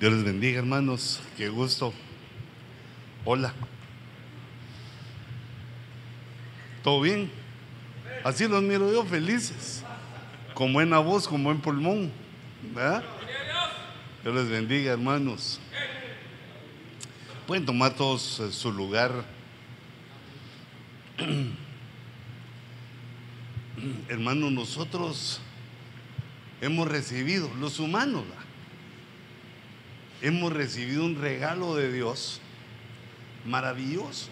Dios les bendiga, hermanos. Qué gusto. Hola. ¿Todo bien? Así los miro yo felices. Con buena voz, con buen pulmón. ¿Verdad? Dios les bendiga, hermanos. Pueden tomar todos eh, su lugar. Hermanos, nosotros hemos recibido, los humanos, hemos recibido un regalo de Dios maravilloso.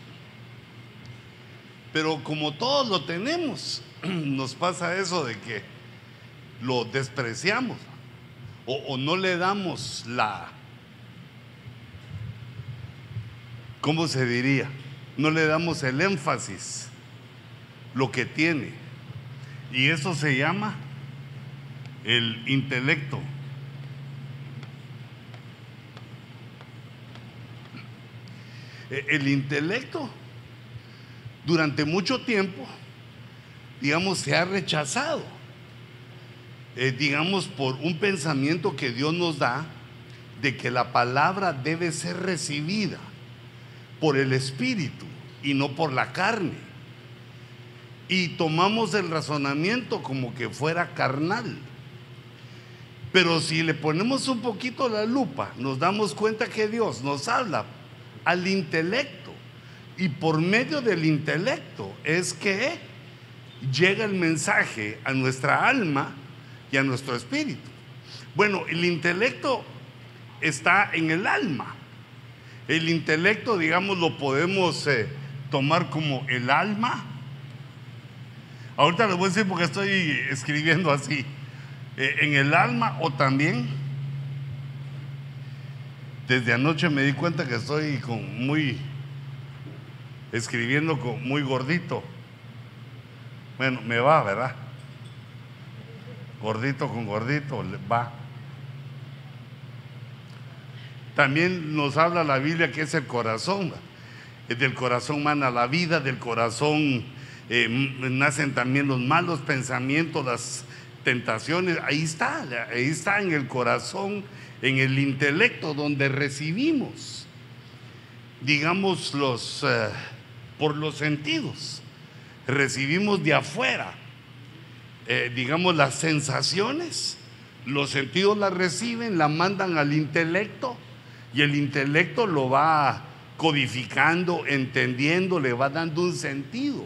Pero como todos lo tenemos, nos pasa eso de que lo despreciamos o, no le damos la, ¿cómo se diría? No le damos el énfasis, lo que tiene. Y eso se llama el intelecto. El intelecto durante mucho tiempo, digamos, se ha rechazado, eh, digamos, por un pensamiento que Dios nos da de que la palabra debe ser recibida por el Espíritu y no por la carne. Y tomamos el razonamiento como que fuera carnal. Pero si le ponemos un poquito la lupa, nos damos cuenta que Dios nos habla al intelecto. Y por medio del intelecto es que llega el mensaje a nuestra alma y a nuestro espíritu. Bueno, el intelecto está en el alma. El intelecto, digamos, lo podemos eh, tomar como el alma. Ahorita les voy a decir porque estoy escribiendo así. Eh, en el alma o también desde anoche me di cuenta que estoy con muy escribiendo con muy gordito. Bueno, me va, ¿verdad? Gordito con gordito, va. También nos habla la Biblia que es el corazón. Del corazón mana la vida, del corazón eh, nacen también los malos pensamientos, las tentaciones. Ahí está, ahí está en el corazón, en el intelecto, donde recibimos, digamos, los, eh, por los sentidos. Recibimos de afuera, eh, digamos, las sensaciones. Los sentidos las reciben, la mandan al intelecto y el intelecto lo va codificando, entendiendo, le va dando un sentido.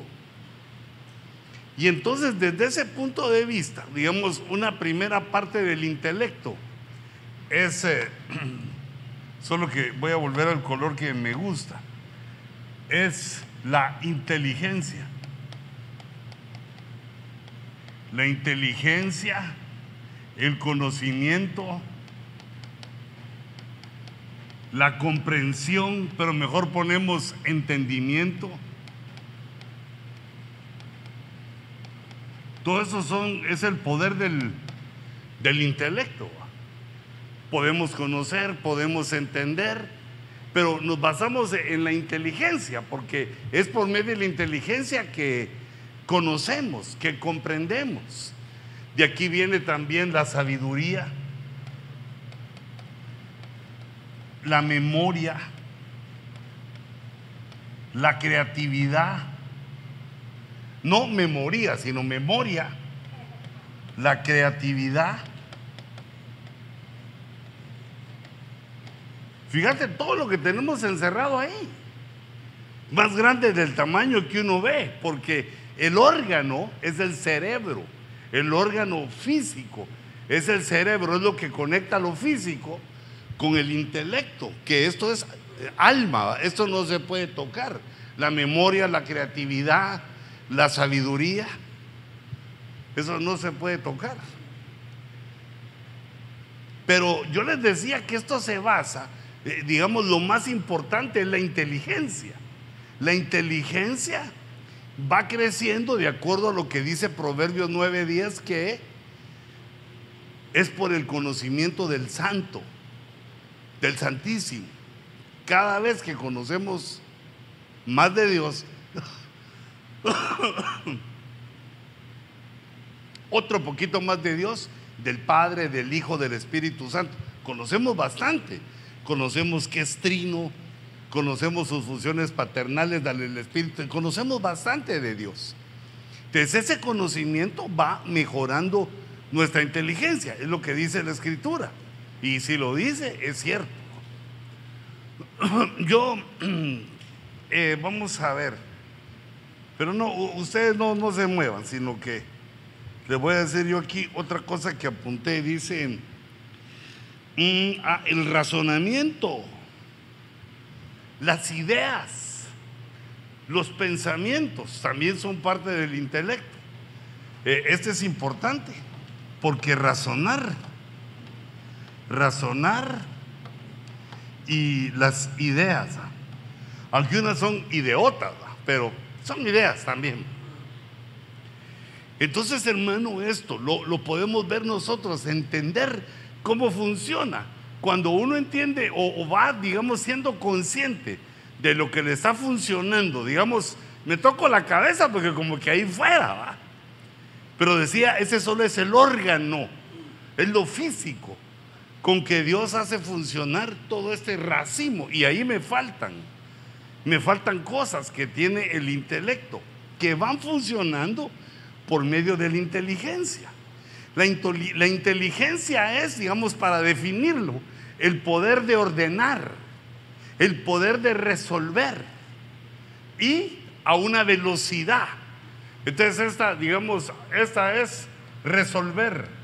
Y entonces desde ese punto de vista, digamos, una primera parte del intelecto es, solo que voy a volver al color que me gusta, es la inteligencia. La inteligencia, el conocimiento, la comprensión, pero mejor ponemos entendimiento. Todo eso son, es el poder del, del intelecto. Podemos conocer, podemos entender, pero nos basamos en la inteligencia, porque es por medio de la inteligencia que conocemos, que comprendemos. De aquí viene también la sabiduría, la memoria, la creatividad. No memoria, sino memoria, la creatividad. Fíjate todo lo que tenemos encerrado ahí. Más grande del tamaño que uno ve, porque el órgano es el cerebro, el órgano físico es el cerebro, es lo que conecta lo físico con el intelecto, que esto es eh, alma, esto no se puede tocar. La memoria, la creatividad, la sabiduría, eso no se puede tocar. Pero yo les decía que esto se basa, eh, digamos, lo más importante es la inteligencia. La inteligencia va creciendo de acuerdo a lo que dice Proverbios 9:10, que es por el conocimiento del santo, del santísimo. Cada vez que conocemos más de Dios, otro poquito más de Dios, del Padre, del Hijo, del Espíritu Santo. conocemos bastante. Conocemos qué es trino, conocemos sus funciones paternales del Espíritu, conocemos bastante de Dios. Entonces ese conocimiento va mejorando nuestra inteligencia, es lo que dice la Escritura. Y si lo dice, es cierto. Yo, eh, vamos a ver, pero no, ustedes no, no se muevan, sino que les voy a decir yo aquí otra cosa que apunté, dice, el razonamiento, las ideas, los pensamientos también son parte del intelecto. Eh, este es importante, porque razonar, razonar y las ideas, aunque unas son ideotas, pero son ideas también. Entonces, hermano, esto lo, lo, podemos ver nosotros, entender cómo funciona. Cuando uno entiende o, va, digamos, siendo consciente de lo que le está funcionando, digamos, me toco la cabeza porque como que ahí fuera, ¿va? Pero decía, ese solo es el órgano, es lo físico con que Dios hace funcionar todo este racimo. Y ahí me faltan, me faltan cosas que tiene el intelecto, que van funcionando por medio de la inteligencia. La, la inteligencia es, digamos, para definirlo, el poder de ordenar, el poder de resolver y a una velocidad. Entonces esta, digamos, esta es resolver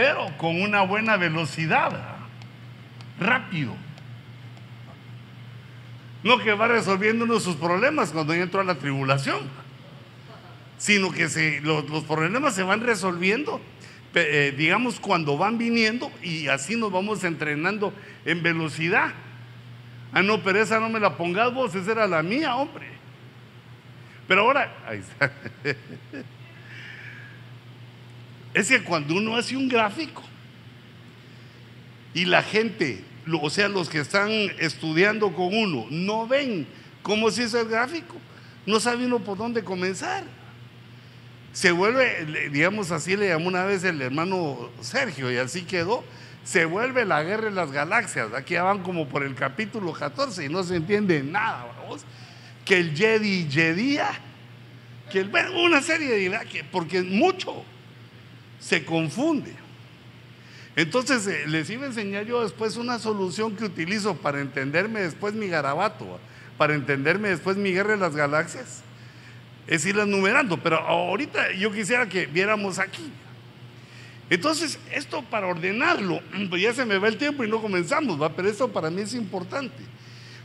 pero con una buena velocidad, rápido. No que va resolviendo uno sus problemas cuando entra a la tribulación, sino que los, problemas se van resolviendo, eh, digamos, cuando van viniendo y así nos vamos entrenando en velocidad. Ah, no, pero esa no me la pongas vos, esa era la mía, hombre. Pero ahora, ahí está. es que cuando uno hace un gráfico y la gente, o sea, los que están estudiando con uno, no ven cómo se hizo el gráfico, no sabe uno por dónde comenzar. Se vuelve, digamos así le llamó una vez el hermano Sergio y así quedó, se vuelve la guerra de las galaxias. Aquí ya van como por el capítulo 14 y no se entiende nada, vamos. Que el Jedi Jedía, que el, bueno, una serie de, porque mucho se confunde. Entonces eh, les iba a enseñar yo después una solución que utilizo para entenderme después mi garabato, para entenderme después mi guerra de las galaxias. Es irlas numerando, pero ahorita yo quisiera que viéramos aquí. Entonces, esto para ordenarlo, pues ya se me va el tiempo y no comenzamos, ¿va? pero esto para mí es importante.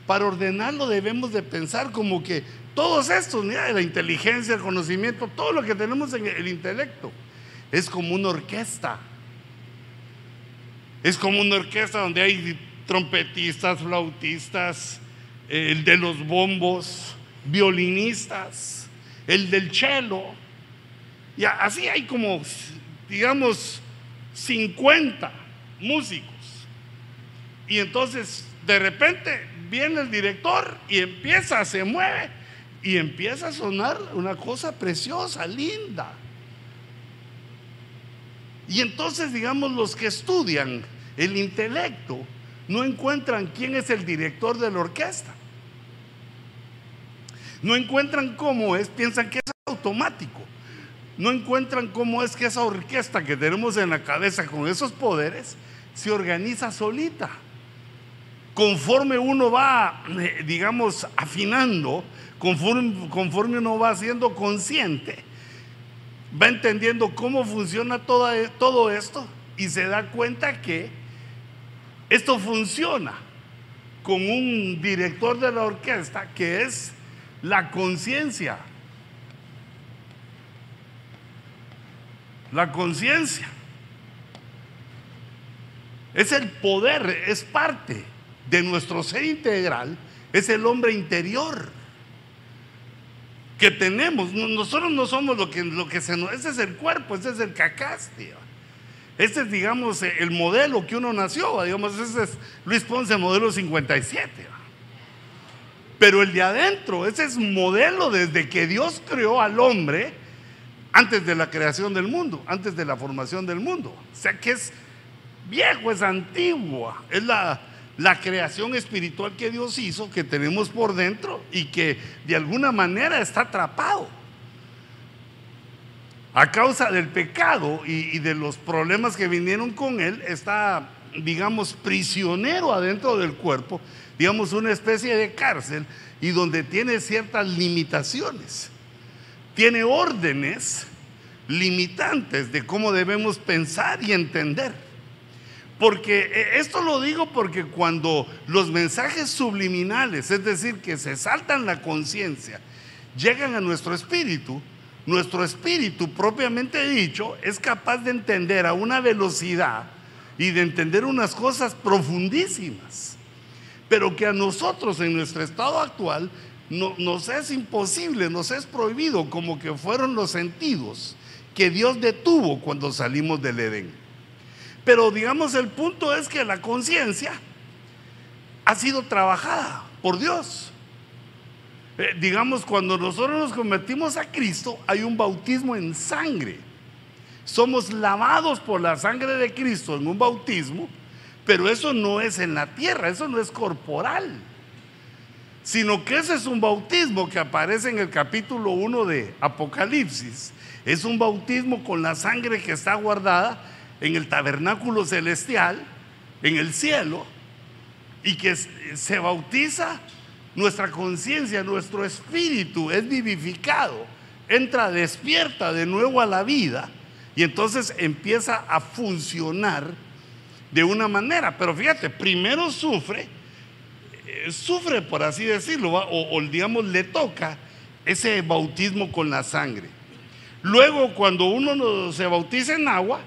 Para ordenarlo debemos de pensar como que todos estos, mira, la inteligencia, el conocimiento, todo lo que tenemos en el intelecto, es como una orquesta. Es como una orquesta donde hay trompetistas, flautistas, el de los bombos, violinistas, el del cello. Y así hay como, digamos, 50 músicos. Y entonces, de repente, viene el director y empieza, se mueve y empieza a sonar una cosa preciosa, linda. Y entonces, digamos, los que estudian el intelecto no encuentran quién es el director de la orquesta. No encuentran cómo es, piensan que es automático. No encuentran cómo es que esa orquesta que tenemos en la cabeza con esos poderes se organiza solita. Conforme uno va, eh, digamos, afinando, conforme, conforme uno va siendo consciente, va entendiendo cómo funciona e, todo esto y se da cuenta que esto funciona con un director de la orquesta que es la conciencia. La conciencia. Es el poder, es parte de nuestro ser integral, es el hombre interior que tenemos. Nosotros no somos lo que, se nos... Ese es el cuerpo, ese es el cacaste. Este es, digamos, el modelo que uno nació. Digamos, ese es Luis Ponce, modelo 57. Pero el de adentro, ese es modelo desde que Dios creó al hombre antes de la creación del mundo, antes de la formación del mundo. O sea que es viejo, es antigua, es la, la creación espiritual que Dios hizo, que tenemos por dentro y que de alguna manera está atrapado. A causa del pecado y, y de los problemas que vinieron con él, está, digamos, prisionero adentro del cuerpo, digamos, una especie de cárcel y donde tiene ciertas limitaciones. Tiene órdenes limitantes de cómo debemos pensar y entender. Porque eh, esto lo digo porque cuando los mensajes subliminales, es decir, que se saltan la conciencia, llegan a nuestro espíritu, nuestro espíritu propiamente dicho es capaz de entender a una velocidad y de entender unas cosas profundísimas, pero que a nosotros en nuestro estado actual no, nos es imposible, nos es prohibido, como que fueron los sentidos que Dios detuvo cuando salimos del Edén. Pero digamos, el punto es que la conciencia ha sido trabajada por Dios. Eh, digamos, cuando nosotros nos convertimos a Cristo, hay un bautismo en sangre. Somos lavados por la sangre de Cristo en un bautismo, pero eso no es en la tierra, eso no es corporal, sino que ese es un bautismo que aparece en el capítulo 1 de Apocalipsis, es un bautismo con la sangre que está guardada en el tabernáculo celestial, en el cielo, y que se bautiza nuestra conciencia, nuestro espíritu es vivificado, entra despierta de nuevo a la vida y entonces empieza a funcionar de una manera. Pero fíjate, primero sufre, eh, sufre por así decirlo, o, o digamos le toca ese bautismo con la sangre. Luego, cuando uno se bautiza en agua,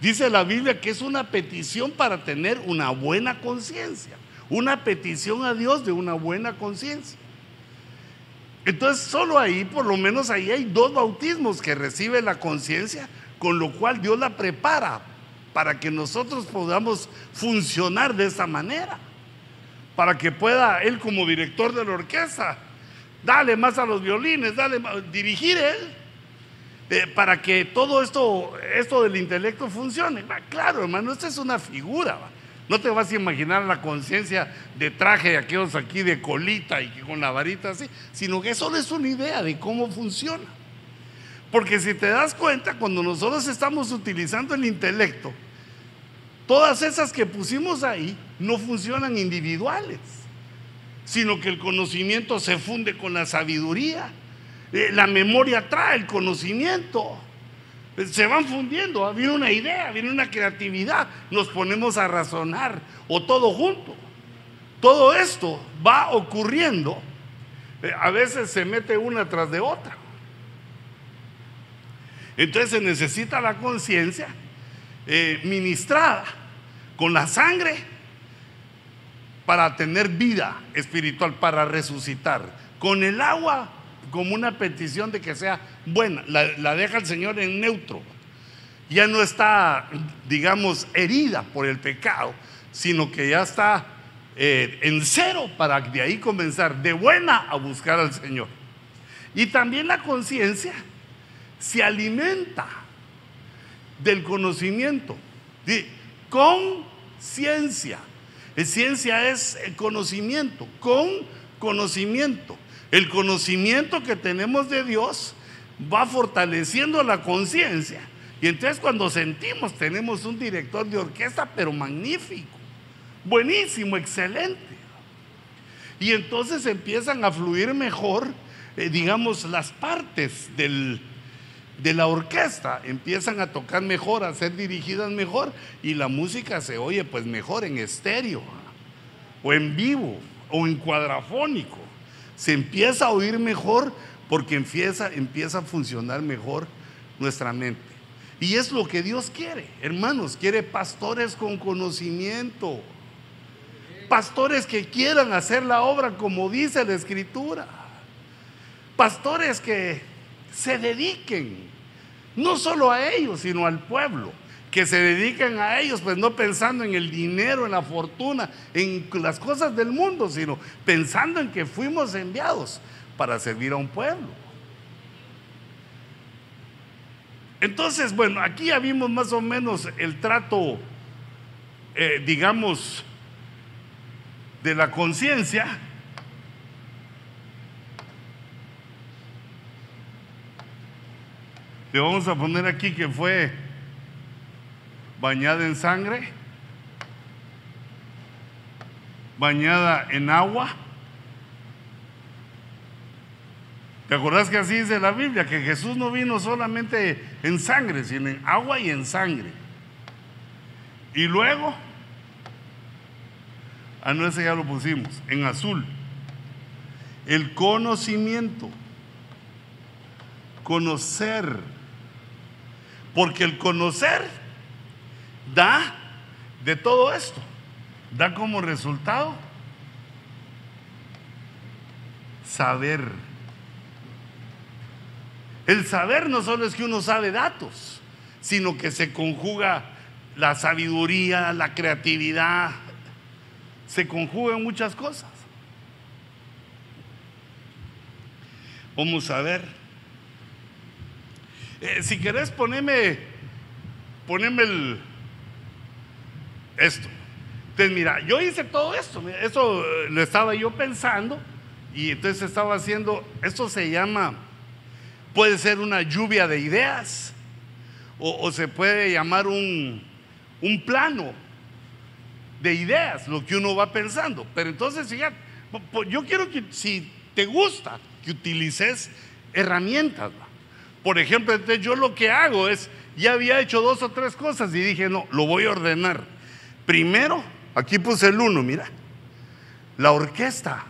dice la Biblia que es una petición para tener una buena conciencia, una petición a Dios de una buena conciencia. Entonces, solo ahí, por lo menos ahí hay dos bautismos que recibe la conciencia, con lo cual Dios la prepara para que nosotros podamos funcionar de esa manera, para que pueda Él como director de la orquesta, dale más a los violines, dale dirigir Él eh, para que todo esto, esto del intelecto funcione. claro, hermano, esta es una figura. No te vas a imaginar la conciencia de traje de aquellos aquí de colita y con la varita así, sino que eso es una idea de cómo funciona. Porque si te das cuenta, cuando nosotros estamos utilizando el intelecto, todas esas que pusimos ahí no funcionan individuales, sino que el conocimiento se funde con la sabiduría eh, la memoria trae el conocimiento. Se van fundiendo, viene una idea, viene una creatividad, nos ponemos a razonar o todo junto. Todo esto va ocurriendo, eh, a veces se mete una tras de otra. Entonces se necesita la conciencia eh, ministrada con la sangre para tener vida espiritual, para resucitar. Con el agua como una petición de que sea buena, la, deja el Señor en neutro. Ya no está, digamos, herida por el pecado, sino que ya está eh, en cero para de ahí comenzar de buena a buscar al Señor. Y también la conciencia se alimenta del conocimiento, con ciencia. Ciencia es el conocimiento, con conocimiento. El conocimiento que tenemos de Dios va fortaleciendo la conciencia. Y entonces cuando sentimos, tenemos un director de orquesta, pero magnífico, buenísimo, excelente. Y entonces empiezan a fluir mejor, eh, digamos, las partes del, de la orquesta, empiezan a tocar mejor, a ser dirigidas mejor, y la música se oye pues mejor en estéreo, o en vivo, o en cuadrafónico se empieza a oír mejor porque empieza, empieza a funcionar mejor nuestra mente. Y es lo que Dios quiere, hermanos, quiere pastores con conocimiento, pastores que quieran hacer la obra como dice la escritura, pastores que se dediquen no solo a ellos, sino al pueblo que se dedican a ellos, pues no pensando en el dinero, en la fortuna, en las cosas del mundo, sino pensando en que fuimos enviados para servir a un pueblo. Entonces, bueno, aquí ya vimos más o menos el trato eh, digamos, de la conciencia, le vamos a poner aquí que fue bañada en sangre, bañada en agua. ¿Te acordás que así dice la Biblia? Que Jesús no vino solamente en sangre, sino en agua y en sangre. Y luego, a no ese ya lo pusimos, en azul, el conocimiento, conocer, porque el conocer da de todo esto, da como resultado saber. El saber no solo es que uno sabe datos, sino que se conjuga la sabiduría, la creatividad, se conjugan muchas cosas. Vamos a ver. Eh, si querés poneme, poneme el, esto. Entonces, mira, yo hice todo esto, eso eh, lo estaba yo pensando y entonces estaba haciendo, esto se llama, puede ser una lluvia de ideas o, se puede llamar un, un plano de ideas, lo que uno va pensando. Pero entonces, fíjate, yo quiero que si te gusta, que utilices herramientas. Por ejemplo, entonces yo lo que hago es, ya había hecho dos o tres cosas y dije, no, lo voy a ordenar. Primero, aquí puse el uno, mira, la orquesta.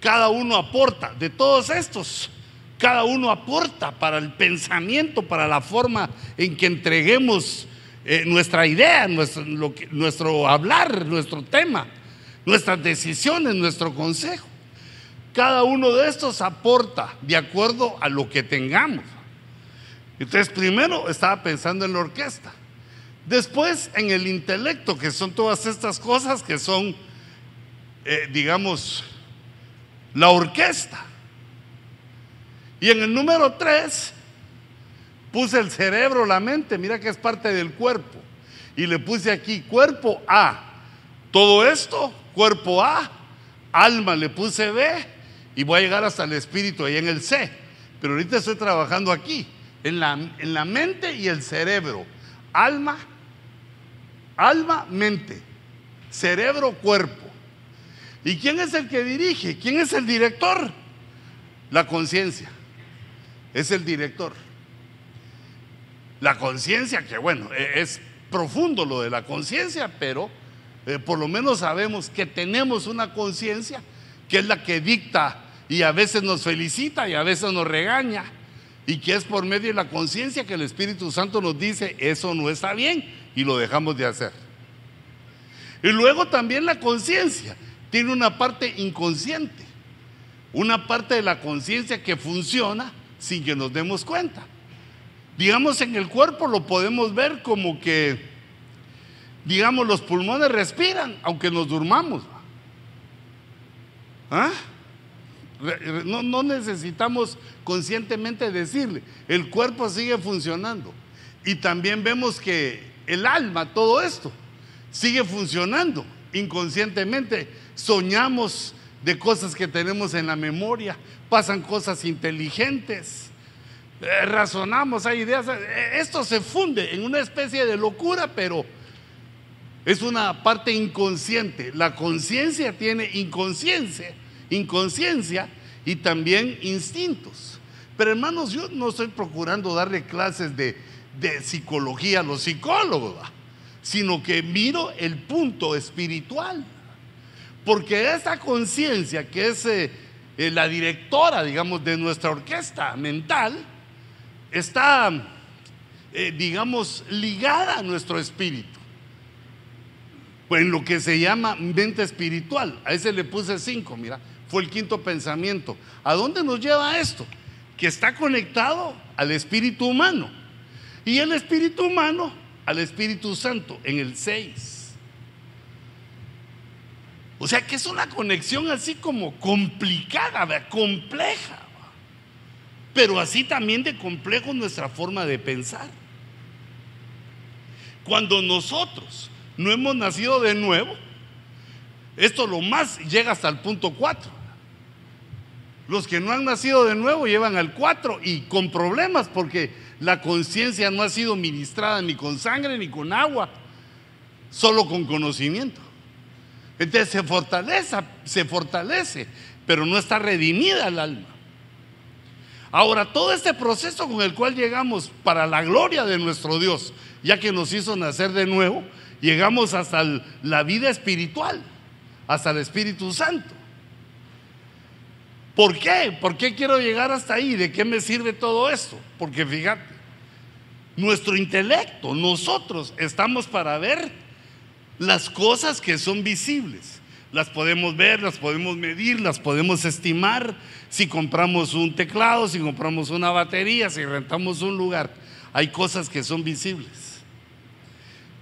Cada uno aporta, de todos estos, cada uno aporta para el pensamiento, para la forma en que entreguemos eh, nuestra idea, nuestro, nuestro hablar, nuestro tema, nuestras decisiones, nuestro consejo. Cada uno de estos aporta de acuerdo a lo que tengamos. Entonces, primero estaba pensando en la orquesta. Después en el intelecto, que son todas estas cosas que son, eh, digamos, la orquesta. Y en el número tres, Puse el cerebro, la mente, mira que es parte del cuerpo. Y le puse aquí cuerpo A. Todo esto, cuerpo A, alma le puse B y voy a llegar hasta el espíritu ahí en el C. Pero ahorita estoy trabajando aquí, en la, en la mente y el cerebro. Alma, alma, mente. Cerebro, cuerpo. ¿Y quién es el que dirige? ¿Quién es el director? La conciencia. Es el director. La conciencia, que bueno, e, es profundo lo de la conciencia, pero eh, por lo menos sabemos que tenemos una conciencia que es la que dicta y a veces nos felicita y a veces nos regaña y que es por medio de la conciencia que el Espíritu Santo nos dice eso no está bien y lo dejamos de hacer. Y luego también la conciencia tiene una parte inconsciente, una parte de la conciencia que funciona sin que nos demos cuenta digamos, en el cuerpo lo podemos ver como que, digamos, los pulmones respiran, aunque nos durmamos. ¿Ah? No, necesitamos conscientemente decirle, el cuerpo sigue funcionando. Y también vemos que el alma, todo esto, sigue funcionando inconscientemente. Soñamos de cosas que tenemos en la memoria, pasan cosas inteligentes. Eh, razonamos, hay ideas. Eh, esto se funde en una especie de locura, pero es una parte inconsciente. La conciencia tiene inconsciencia, inconsciencia y también instintos. Pero hermanos, yo no estoy procurando darle clases de, psicología a los psicólogos, sino que miro el punto espiritual. Porque esa conciencia que es eh, la directora, digamos, de nuestra orquesta mental, está, eh, digamos, ligada a nuestro espíritu. Pues en lo que se llama mente espiritual. A ese le puse cinco, mira, fue el quinto pensamiento. ¿A dónde nos lleva esto? Que está conectado al espíritu humano. Y el espíritu humano al Espíritu Santo en el 6. O sea que es una conexión así como complicada, compleja pero así también de complejo nuestra forma de pensar. Cuando nosotros no hemos nacido de nuevo. Esto lo más llega hasta el punto 4. Los que no han nacido de nuevo llevan al 4 y con problemas porque la conciencia no ha sido ministrada ni con sangre ni con agua, solo con conocimiento. Entonces se fortalece, se fortalece, pero no está redimida el alma. Ahora, todo este proceso con el cual llegamos para la gloria de nuestro Dios, ya que nos hizo nacer de nuevo, llegamos hasta la vida espiritual, hasta el Espíritu Santo. ¿Por qué? ¿Por qué quiero llegar hasta ahí? ¿De qué me sirve todo esto? Porque fíjate, nuestro intelecto, nosotros estamos para ver las cosas que son visibles. Las podemos ver, las podemos medir, las podemos estimar. Si compramos un teclado, si compramos una batería, si rentamos un lugar, hay cosas que son visibles.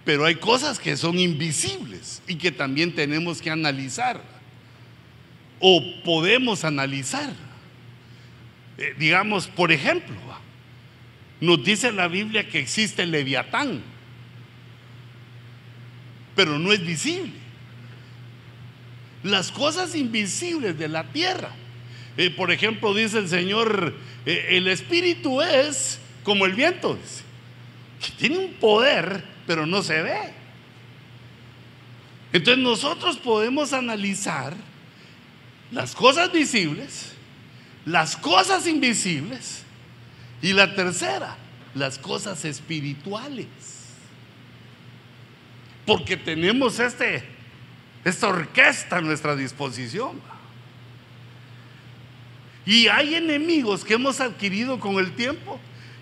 Pero hay cosas que son invisibles y que también tenemos que analizar o podemos analizar. Eh, digamos, por ejemplo, nos dice la Biblia que existe el leviatán, pero no es visible. Las cosas invisibles de la tierra. Eh, por ejemplo, dice el Señor, eh, el espíritu es como el viento, que tiene un poder, pero no se ve. Entonces nosotros podemos analizar las cosas visibles, las cosas invisibles y la tercera, las cosas espirituales. Porque tenemos este, esta orquesta a nuestra disposición. Y hay enemigos que hemos adquirido con el tiempo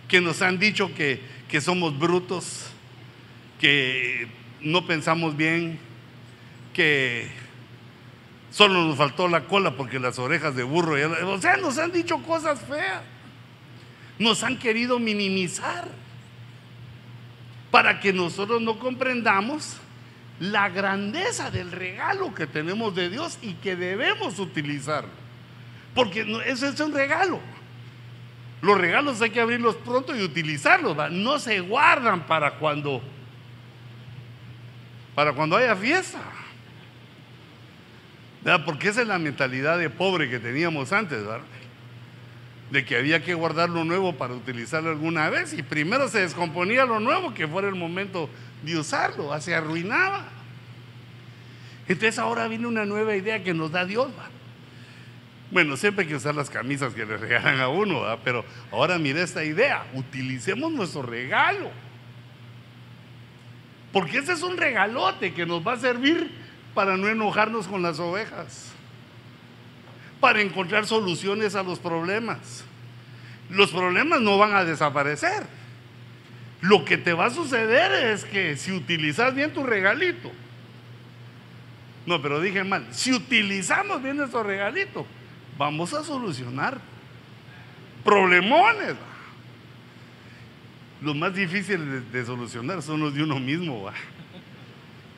que nos han dicho que, que somos brutos, que no pensamos bien, que Solo nos faltó la cola porque las orejas de burro, o sea, nos han dicho cosas feas. Nos han querido minimizar para que nosotros no comprendamos la grandeza del regalo que tenemos de Dios y que debemos utilizarlo. Porque eso es un regalo. Los regalos hay que abrirlos pronto y utilizarlos. No se guardan para cuando para cuando haya fiesta. Porque esa es la mentalidad de pobre que teníamos antes, ¿verdad? De que había que guardar lo nuevo para utilizarlo alguna vez y primero se descomponía lo nuevo que fuera el momento de usarlo, se arruinaba. Entonces ahora viene una nueva idea que nos da Dios. Bueno, siempre hay que usar las camisas que le regalan a uno, ¿verdad? pero ahora mire esta idea, utilicemos nuestro regalo. Porque ese es un regalote que nos va a servir para no enojarnos con las ovejas, para encontrar soluciones a los problemas. Los problemas no van a desaparecer. Lo que te va a suceder es que si utilizas bien tu regalito, no, pero dije mal, si utilizamos bien nuestro regalito, vamos a solucionar problemones. Los más difíciles de, solucionar son los de uno mismo.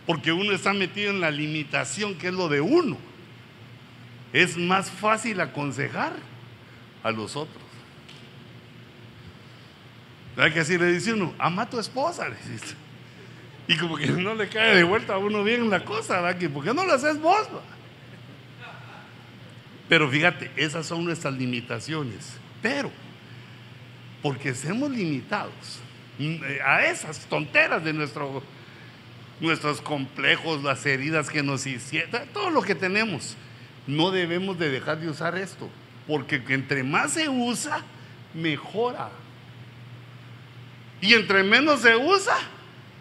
Porque uno está metido en la limitación que es lo de uno. Es más fácil aconsejar a los otros. ¿Verdad que así le dice uno? Ama tu esposa, Y como que no le cae de vuelta a uno bien la cosa, ¿verdad? ¿Por qué no lo haces vos? Pero fíjate, esas son nuestras limitaciones. Pero, porque estemos limitados mm, eh, a esas tonteras de nuestro nuestros complejos, las heridas que nos hicieron, todo lo que tenemos. No debemos de dejar de usar esto, porque entre más se usa, mejora. Y entre menos se usa,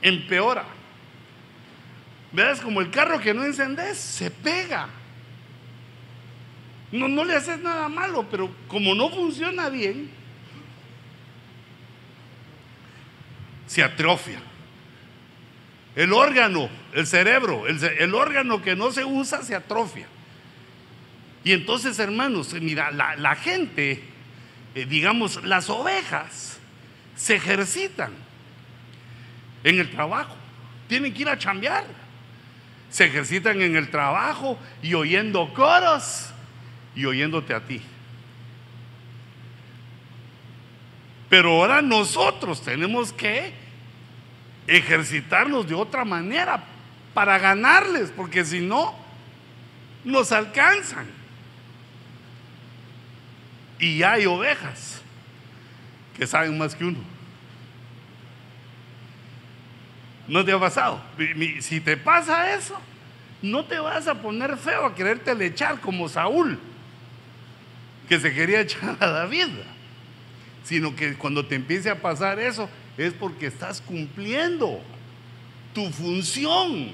empeora. ¿Ves? Como el carro que no encendes, se pega. No, no le haces nada malo, pero como no funciona bien, se atrofia. El órgano, el cerebro, el, órgano que no se usa se atrofia. Y entonces, hermanos, mira, la, gente, eh, digamos, las ovejas, se ejercitan en el trabajo. Tienen que ir a chambear. Se ejercitan en el trabajo y oyendo coros y oyéndote a ti. Pero ahora nosotros tenemos que ejercitarnos de otra manera para ganarles, porque si no, nos alcanzan. Y hay ovejas que saben más que uno. ¿No te ha pasado? Si te pasa eso, no te vas a poner feo a quererte echar como Saúl, que se quería echar a David, sino que cuando te empiece a pasar eso es porque estás cumpliendo tu función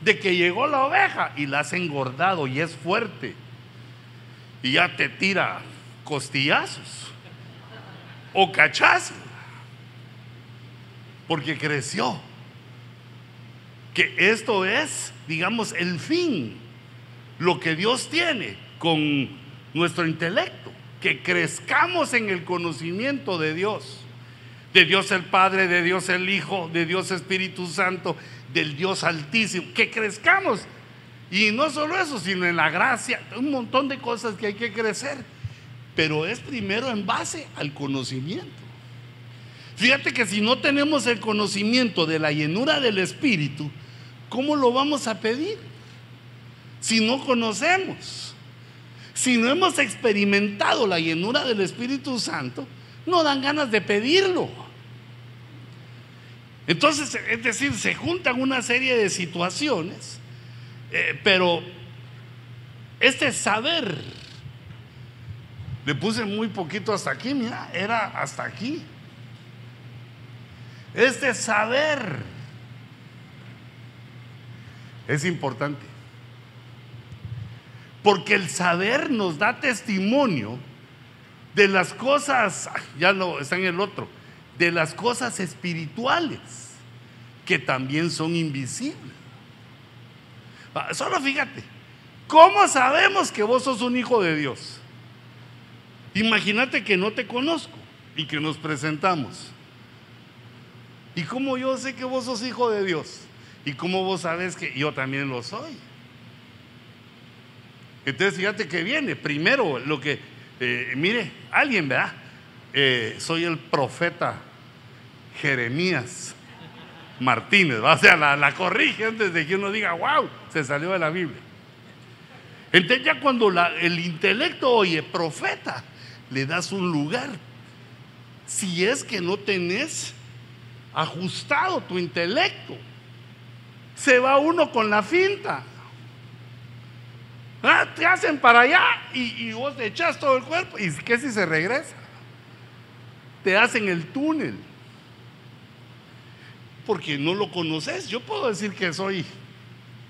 de que llegó la oveja y la has engordado y es fuerte. Y ya te tira costillazos o cachazos. Porque creció. Que esto es, digamos, el fin, lo que Dios tiene con nuestro intelecto, que crezcamos en el conocimiento de Dios, de Dios el Padre, de Dios el Hijo, de Dios Espíritu Santo, del Dios Altísimo, que crezcamos. Y no solo eso, sino en la gracia, un montón de cosas que hay que crecer, pero es primero en base al conocimiento. Fíjate que si no tenemos el conocimiento de la llenura del Espíritu, ¿cómo lo vamos a pedir? Si no conocemos, si no hemos experimentado la llenura del Espíritu Santo, no dan ganas de pedirlo. Entonces, es decir, se juntan una serie de situaciones, eh, pero este saber, le puse muy poquito hasta aquí, mira, era hasta aquí. Este saber es importante. Porque el saber nos da testimonio de las cosas, ya no está en el otro, de las cosas espirituales que también son invisibles. Ah, solo fíjate, ¿cómo sabemos que vos sos un hijo de Dios? Imagínate que no te conozco y que nos presentamos. ¿Y cómo yo sé que vos sos hijo de Dios? ¿Y cómo vos sabes que yo también lo soy? Entonces fíjate que viene. Primero, lo que, eh, mire, alguien, ¿verdad? Eh, soy el profeta Jeremías Martínez, o sea, la, corrige antes de que uno diga, wow, se salió de la Biblia. Entonces ya cuando el intelecto oye profeta, le das un lugar. Si es que no tenés ajustado tu intelecto, se va uno con la finta. Ah, te hacen para allá y, vos te echas todo el cuerpo. ¿Y qué si se regresa? Te hacen el túnel. Porque no lo conoces. Yo puedo decir que soy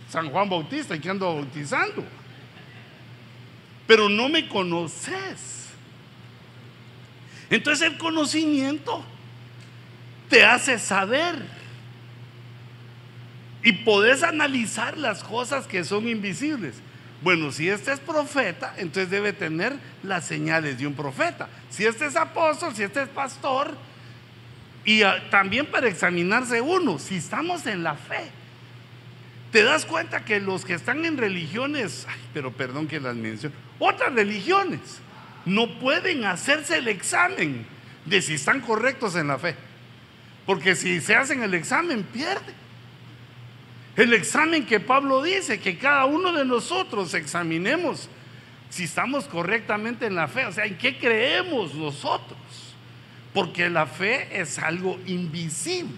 San Juan Bautista y que ando bautizando. Pero no me conoces. Entonces el conocimiento te hace saber. Y podés analizar las cosas que son invisibles. Bueno, si este es profeta, entonces debe tener las señales de un profeta. Si este es apóstol, si este es pastor, y ah, también para examinarse uno, si estamos en la fe. Te das cuenta que los que están en religiones, pero perdón que las menciono, otras religiones, no pueden hacerse el examen de si están correctos en la fe. Porque si se hacen el examen, pierden. El examen que Pablo dice, que cada uno de nosotros examinemos si estamos correctamente en la fe, o sea, en qué creemos nosotros. Porque la fe es algo invisible.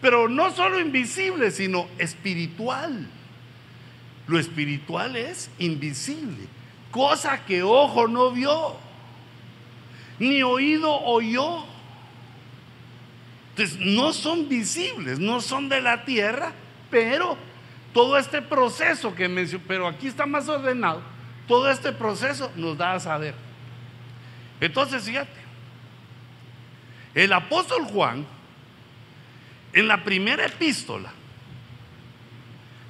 Pero no solo invisible, sino espiritual. Lo espiritual es invisible, cosa que ojo no vio, ni oído oyó no son visibles, no son de la tierra, pero todo este proceso que mencioné, pero aquí está más ordenado, todo este proceso nos da a saber. Entonces, fíjate, el apóstol Juan, en la primera epístola,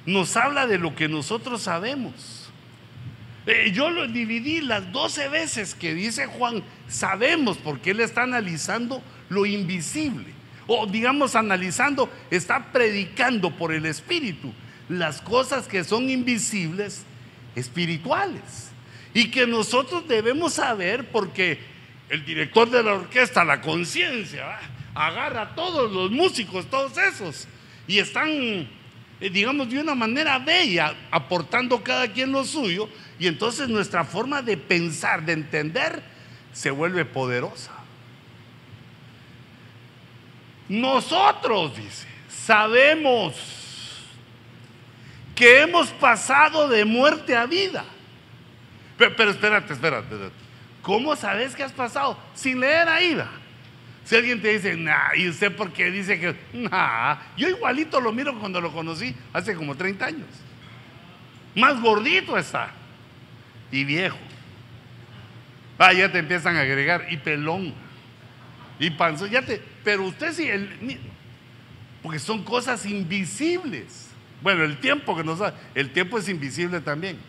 nos habla de lo que nosotros sabemos. Eh, yo lo dividí las 12 veces que dice Juan, sabemos, porque él está analizando lo invisible o digamos analizando, está predicando por el Espíritu las cosas que son invisibles, espirituales. Y que nosotros debemos saber porque el director de la orquesta, la conciencia, agarra a todos los músicos, todos esos, y están eh, digamos, de una manera bella, aportando cada quien lo suyo, y entonces nuestra forma de pensar, de entender, se vuelve poderosa. Nosotros, dice, sabemos que hemos pasado de muerte a vida. Pero, espérate, espérate, ¿Cómo sabes que has pasado? Sin leer ahí. Si alguien te dice, nah, ¿y usted por qué dice que, nah, yo igualito lo miro cuando lo conocí hace como 30 años. Más gordito está. Y viejo. Ah, ya te empiezan a agregar, y pelón. Y panzo, ya te, pero usted sí, porque son cosas invisibles. Bueno, el tiempo que nos da, el tiempo es invisible también.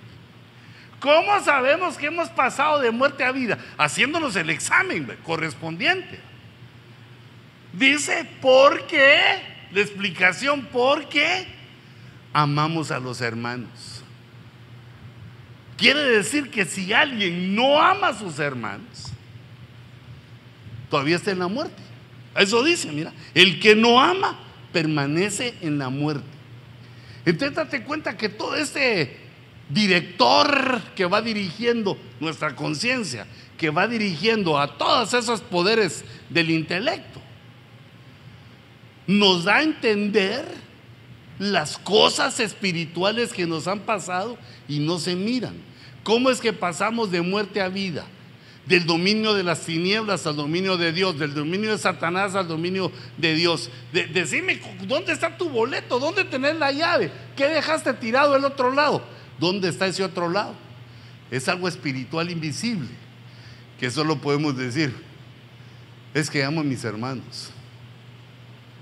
¿Cómo sabemos que hemos pasado de muerte a vida? Haciéndonos el examen correspondiente. Dice, ¿por qué? La explicación, ¿por qué? Amamos a los hermanos. Quiere decir que si alguien no ama a sus hermanos, todavía está en la muerte. Eso dice, mira, el que no ama permanece en la muerte. Entonces date cuenta que todo este director que va dirigiendo nuestra conciencia, que va dirigiendo a todos esos poderes del intelecto, nos da a entender las cosas espirituales que nos han pasado y no se miran. ¿Cómo es que pasamos de muerte a vida? Del dominio de las tinieblas al dominio de Dios, del dominio de Satanás al dominio de Dios. decime, ¿dónde está tu boleto? ¿Dónde tenés la llave? ¿Qué dejaste tirado el otro lado? ¿Dónde está ese otro lado? Es algo espiritual invisible, que solo podemos decir, es que amo a mis hermanos.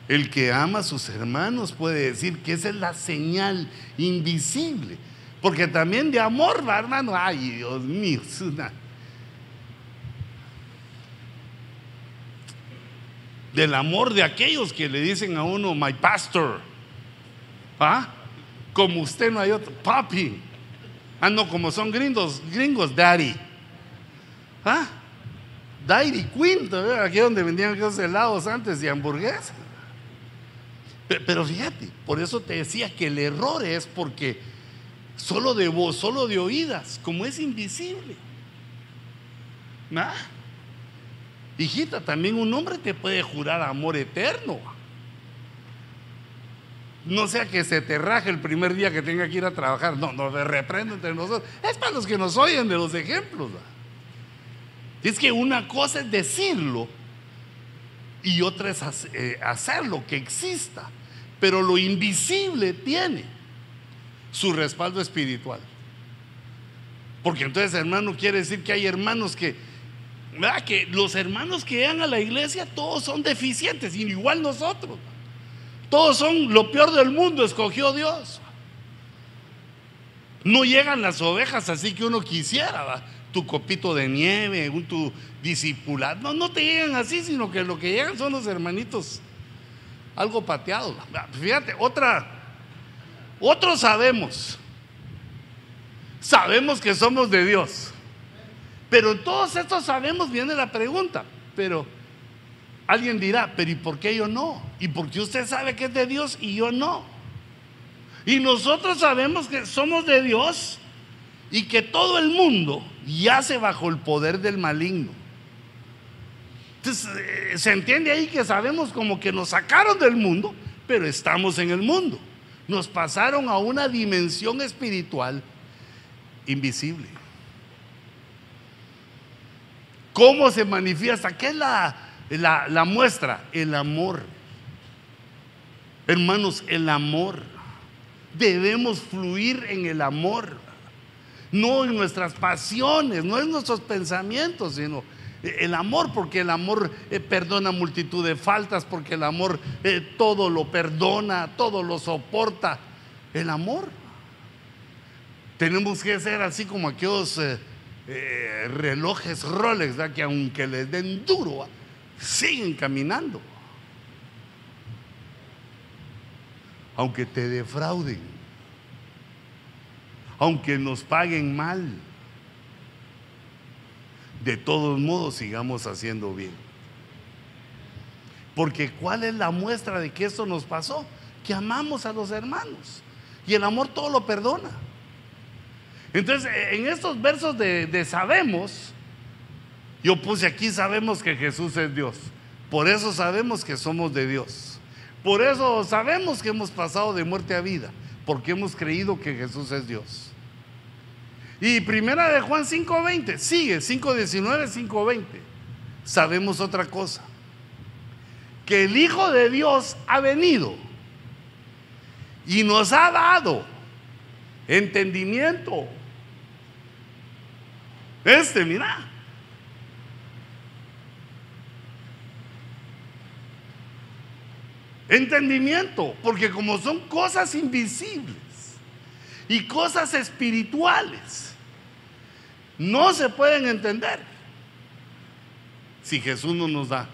El que ama a sus hermanos puede decir que esa es la señal invisible. Porque también de amor va, hermano. Ay, Dios mío. Del amor de aquellos que le dicen a uno, my pastor. ¿Ah? Como usted no hay otro. Papi. Ah, no, como son gringos, gringos, daddy. ¿Ah? Daddy Queen, aquí donde vendían esos helados antes y hamburguesas. Pero fíjate, por eso te decía que el error es porque solo de voz, solo de oídas, como es invisible. ¿Ah? Hijita, también un hombre te puede jurar amor eterno. No sea que se te raje el primer día que tenga que ir a trabajar. No, no reprendo entre nosotros. Es para los que nos oyen de los ejemplos. Es que una cosa es decirlo y otra es eh, hacerlo, que exista pero lo invisible tiene su respaldo espiritual. Porque entonces, hermano, quiere decir que hay hermanos que, ¿verdad? que los hermanos que llegan a la iglesia, todos son deficientes, igual nosotros. Todos son lo peor del mundo, escogió Dios. No llegan las ovejas así que uno quisiera, tu copito de nieve, tu discipulado. No, no te llegan así, sino que lo que llegan son los hermanitos algo pateado. Fíjate, otra, otros sabemos, sabemos que somos de Dios. Pero todos estos sabemos viene la pregunta, pero alguien dirá, pero ¿y por qué yo no? ¿Y por qué usted sabe que es de Dios y yo no? Y nosotros sabemos que somos de Dios y que todo el mundo yace bajo el poder del maligno. Entonces, eh, se entiende ahí que sabemos como que nos sacaron del mundo, pero estamos en el mundo. Nos pasaron a una dimensión espiritual invisible. ¿Cómo se manifiesta? ¿Qué es la, la, muestra? El amor. Hermanos, el amor. Debemos fluir en el amor. No en nuestras pasiones, no en nuestros pensamientos, sino el amor, porque el amor eh, perdona multitud de faltas, porque el amor eh, todo lo perdona, todo lo soporta. El amor. Tenemos que ser así como aquellos eh, relojes Rolex, que aunque les den duro, siguen caminando. Aunque te defrauden, aunque nos paguen mal de todos modos sigamos haciendo bien. Porque ¿cuál es la muestra de que esto nos pasó? que amamos a los hermanos. Y el amor todo lo perdona. Entonces, en estos versos de, sabemos, yo puse aquí, sabemos que Jesús es Dios. Por eso sabemos que somos de Dios. Por eso sabemos que hemos pasado de muerte a vida, porque hemos creído que Jesús es Dios. Y primera de Juan 5:20, sigue 5:19, 5:20. Sabemos otra cosa, que el Hijo de Dios ha venido y nos ha dado entendimiento. Este, mira, Entendimiento, porque como son cosas invisibles y cosas espirituales, no se pueden entender si Jesús no nos da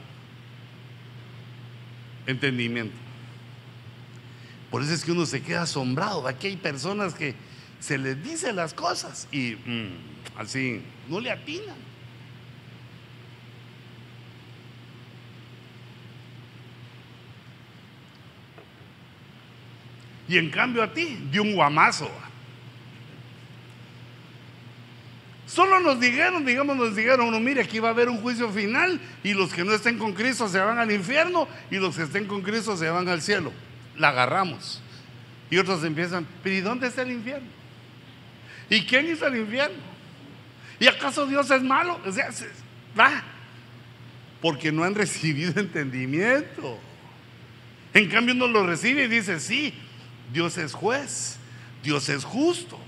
entendimiento. Por eso es que uno se queda asombrado. Aquí hay personas que se les dice las cosas y mm, así no le atinan. Y en cambio a ti, de un guamazo. Solo nos dijeron, digamos, nos dijeron, no, mire, aquí va a haber un juicio final y los que no estén con Cristo se van al infierno y los que estén con Cristo se van al cielo. La agarramos. Y otros empiezan, pero ¿y dónde está el infierno? ¿Y quién hizo el infierno? ¿Y acaso Dios es malo? O sea, va. Porque no han recibido entendimiento. En cambio uno lo recibe y dice, sí, Dios es juez, Dios es justo.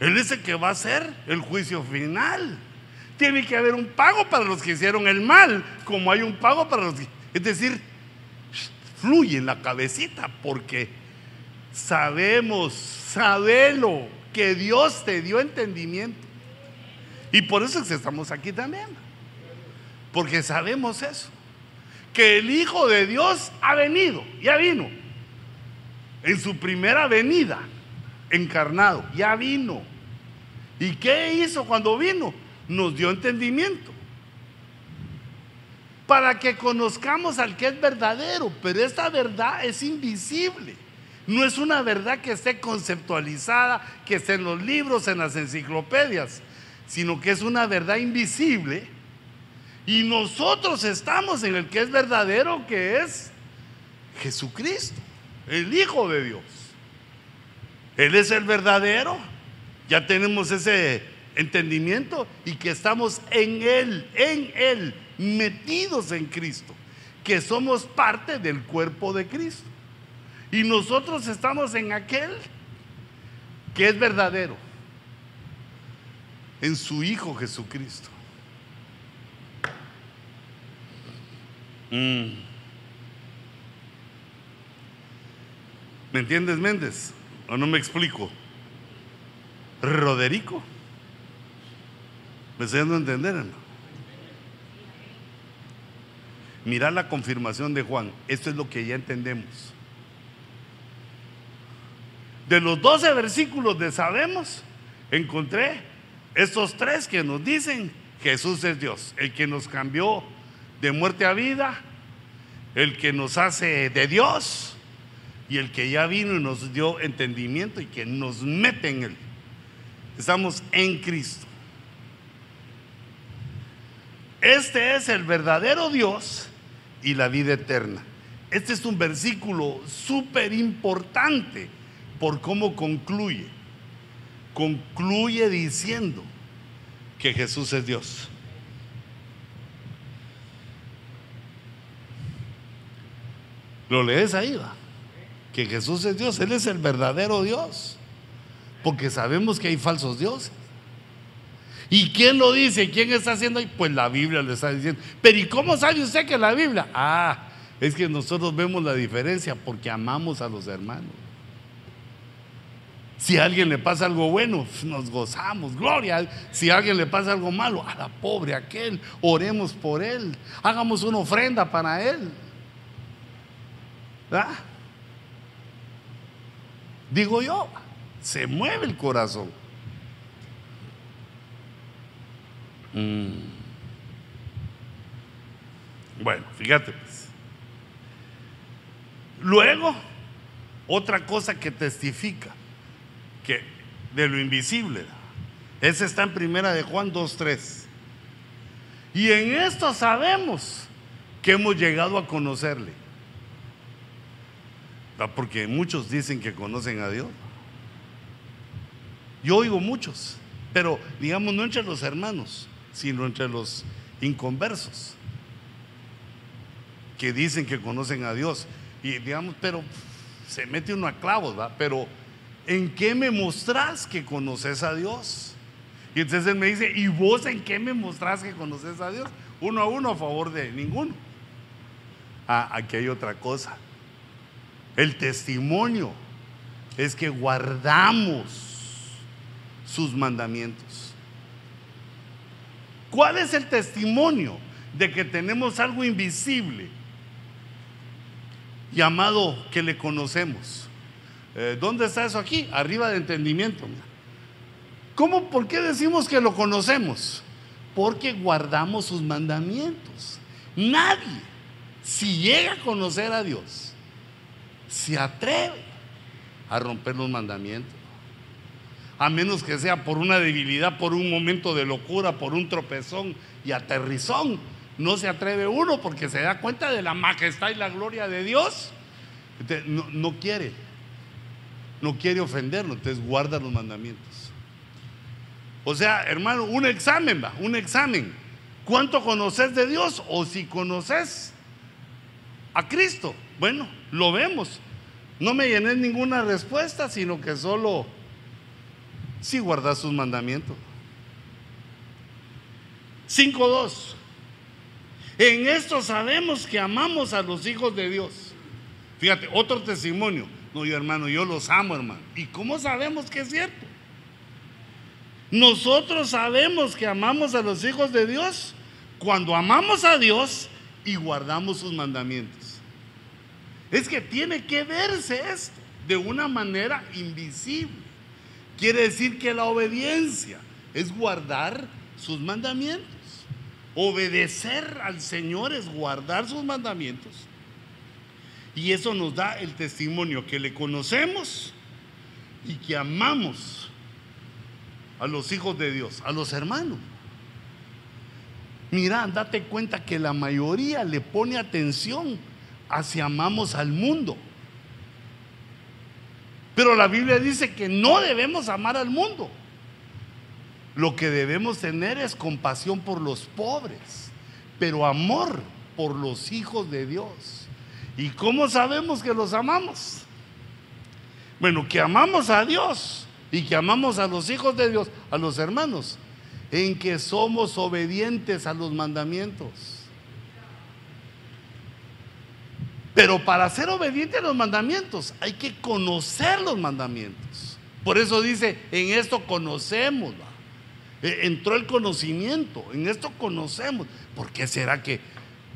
Él es el que va a hacer el juicio final. Tiene que haber un pago para los que hicieron el mal, como hay un pago para los que... Es decir, fluye en la cabecita porque sabemos, sabelo, que Dios te dio entendimiento. Y por eso es que estamos aquí también. Porque sabemos eso. Que el Hijo de Dios ha venido, ya vino en su primera venida, encarnado, ya vino. ¿Y qué hizo cuando vino? Nos dio entendimiento. Para que conozcamos al que es verdadero, pero esta verdad es invisible. No es una verdad que esté conceptualizada, que esté en los libros, en las enciclopedias, sino que es una verdad invisible. Y nosotros estamos en el que es verdadero, que es Jesucristo el Hijo de Dios. Él es el verdadero. Ya tenemos ese entendimiento y que estamos en Él, en Él, metidos en Cristo, que somos parte del cuerpo de Cristo. Y nosotros estamos en aquel que es verdadero, en su Hijo Jesucristo. Mm. ¿Me entiendes, Méndez? ¿O no me explico? Roderico. ¿Me estoy dando a entender? No? Mira la confirmación de Juan. Esto es lo que ya entendemos. De los 12 versículos de sabemos, encontré estos tres que nos dicen Jesús es Dios, el que nos cambió de muerte a vida, el que nos hace de Dios y el que ya vino y nos dio entendimiento y que nos mete en él. Estamos en Cristo. Este es el verdadero Dios y la vida eterna. Este es un versículo súper importante por cómo concluye. Concluye diciendo que Jesús es Dios. ¿Lo lees ahí? Va? que Jesús es Dios, Él es el verdadero Dios, porque sabemos que hay falsos dioses. ¿Y quién lo dice? ¿Quién está haciendo ahí? Pues la Biblia le está diciendo. Pero ¿y cómo sabe usted que la Biblia? Ah, es que nosotros vemos la diferencia porque amamos a los hermanos. Si a alguien le pasa algo bueno, nos gozamos, gloria. Si a alguien le pasa algo malo, a la pobre aquel, oremos por él, hagamos una ofrenda para él. ¿Verdad? Digo yo, se mueve el corazón. Mm. Bueno, fíjate pues. Luego, otra cosa que testifica que de lo invisible. Ese está en primera de Juan 2.3. Y en esto sabemos que hemos llegado a conocerle. Porque muchos dicen que conocen a Dios. Yo oigo muchos, pero digamos no entre los hermanos, sino entre los inconversos, que dicen que conocen a Dios. Y digamos, pero se mete uno a clavos, ¿va? Pero ¿en qué me mostrás que conoces a Dios? Y entonces él me dice, ¿y vos en qué me mostrás que conoces a Dios? Uno a uno a favor de ninguno. Ah, aquí hay otra cosa. El testimonio es que guardamos sus mandamientos. ¿Cuál es el testimonio de que tenemos algo invisible llamado que le conocemos? Eh, ¿Dónde está eso aquí? Arriba de entendimiento. ¿Cómo? ¿Por qué decimos que lo conocemos? Porque guardamos sus mandamientos. Nadie, si llega a conocer a Dios, se atreve a romper los mandamientos. A menos que sea por una debilidad, por un momento de locura, por un tropezón y aterrizón. No se atreve uno porque se da cuenta de la majestad y la gloria de Dios. No, no quiere no quiere ofenderlo, entonces guarda los mandamientos. O sea, hermano, un examen va, un examen. ¿Cuánto conoces de Dios? O si conoces a Cristo. Bueno, lo vemos. No me llené ninguna respuesta, sino que solo si guardas sus mandamientos. 5.2. En esto sabemos que amamos a los hijos de Dios. Fíjate, otro testimonio. No, yo hermano, yo los amo, hermano. ¿Y cómo sabemos que es cierto? Nosotros sabemos que amamos a los hijos de Dios cuando amamos a Dios y guardamos sus mandamientos. Es que tiene que verse esto de una manera invisible. Quiere decir que la obediencia es guardar sus mandamientos. Obedecer al Señor es guardar sus mandamientos y eso nos da el testimonio que le conocemos y que amamos a los hijos de Dios, a los hermanos. Mira, date cuenta que la mayoría le pone atención hacia amamos al mundo. Pero la Biblia dice que no debemos amar al mundo. Lo que debemos tener es compasión por los pobres, pero amor por los hijos de Dios. ¿Y cómo sabemos que los amamos? Bueno, que amamos a Dios y que amamos a los hijos de Dios, a los hermanos, en que somos obedientes a los mandamientos. Pero para ser obediente a los mandamientos hay que conocer los mandamientos. Por eso dice, en esto conocemos. E, entró el conocimiento, en esto conocemos. ¿Por qué será que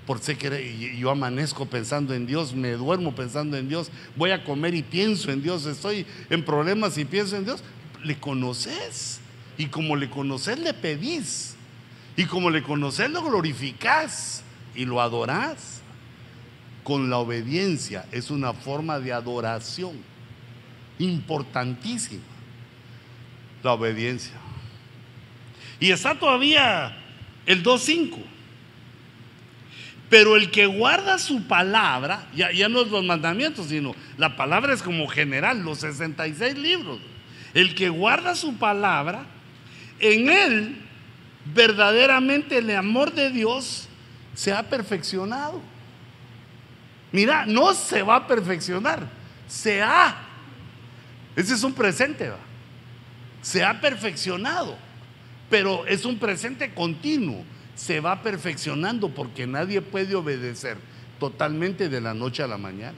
por ser que yo amanezco pensando en Dios, me duermo pensando en Dios, voy a comer y pienso en Dios, estoy en problemas y pienso en Dios, le conoces. Y como le conoces, le pedís. Y como le conoces, lo glorificás y lo adorás. Con la obediencia es una forma de adoración importantísima. La obediencia. Y está todavía el 2.5. Pero el que guarda su palabra, ya, no es los mandamientos, sino la palabra es como general, los 66 libros. El que guarda su palabra, en él verdaderamente el amor de Dios se ha perfeccionado. Mira, no se va a perfeccionar, se ha. Ese es un presente, ¿va? se ha perfeccionado, pero es un presente continuo se va perfeccionando porque nadie puede obedecer totalmente de la noche a la mañana.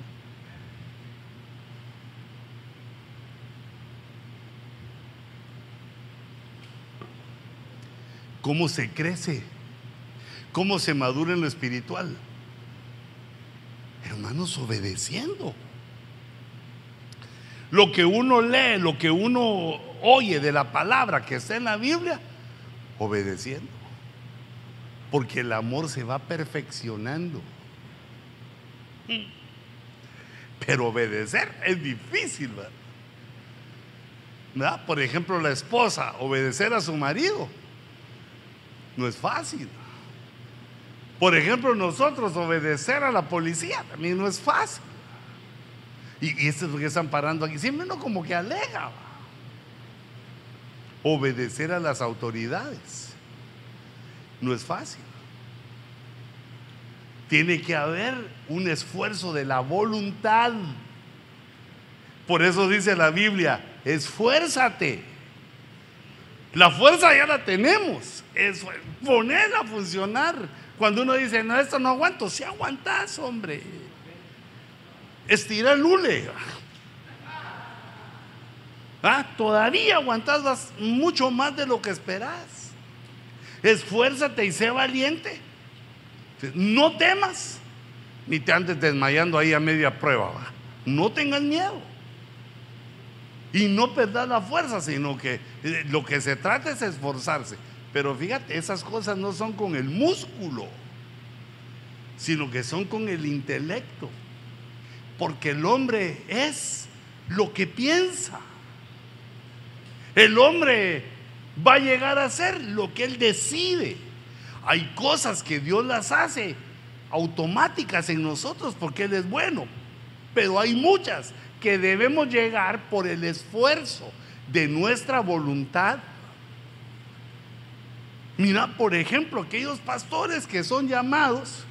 ¿Cómo se crece? ¿Cómo se madura en lo espiritual? Hermanos, obedeciendo. Lo que uno lee, lo que uno oye de la palabra que está en la Biblia, obedeciendo porque el amor se va perfeccionando. Pero obedecer es difícil, ¿verdad? Por ejemplo, la esposa, obedecer a su marido, no es fácil. Por ejemplo, nosotros obedecer a la policía también no es fácil. Y, esto es lo que están parando aquí. Siempre uno como que alega. Obedecer a las autoridades no es fácil. Tiene que haber un esfuerzo de la voluntad. Por eso dice la Biblia, esfuérzate. La fuerza ya la tenemos. Es ponerla a funcionar. Cuando uno dice, no, esto no aguanto, si aguantas, hombre. Estira el hule. ¿Ah? Todavía aguantas mucho más de lo que esperas. Esfuérzate y sé valiente. No temas, ni te andes desmayando ahí a media prueba. No tengas miedo. Y no perdas la fuerza, sino que eh, lo que se trata es esforzarse. Pero fíjate, esas cosas no son con el músculo, sino que son con el intelecto. Porque el hombre es lo que piensa. El hombre va a llegar a ser lo que él decide. Hay cosas que Dios las hace automáticas en nosotros porque Él es bueno. Pero hay muchas que debemos llegar por el esfuerzo de nuestra voluntad. Mira, por ejemplo, aquellos pastores que son llamados,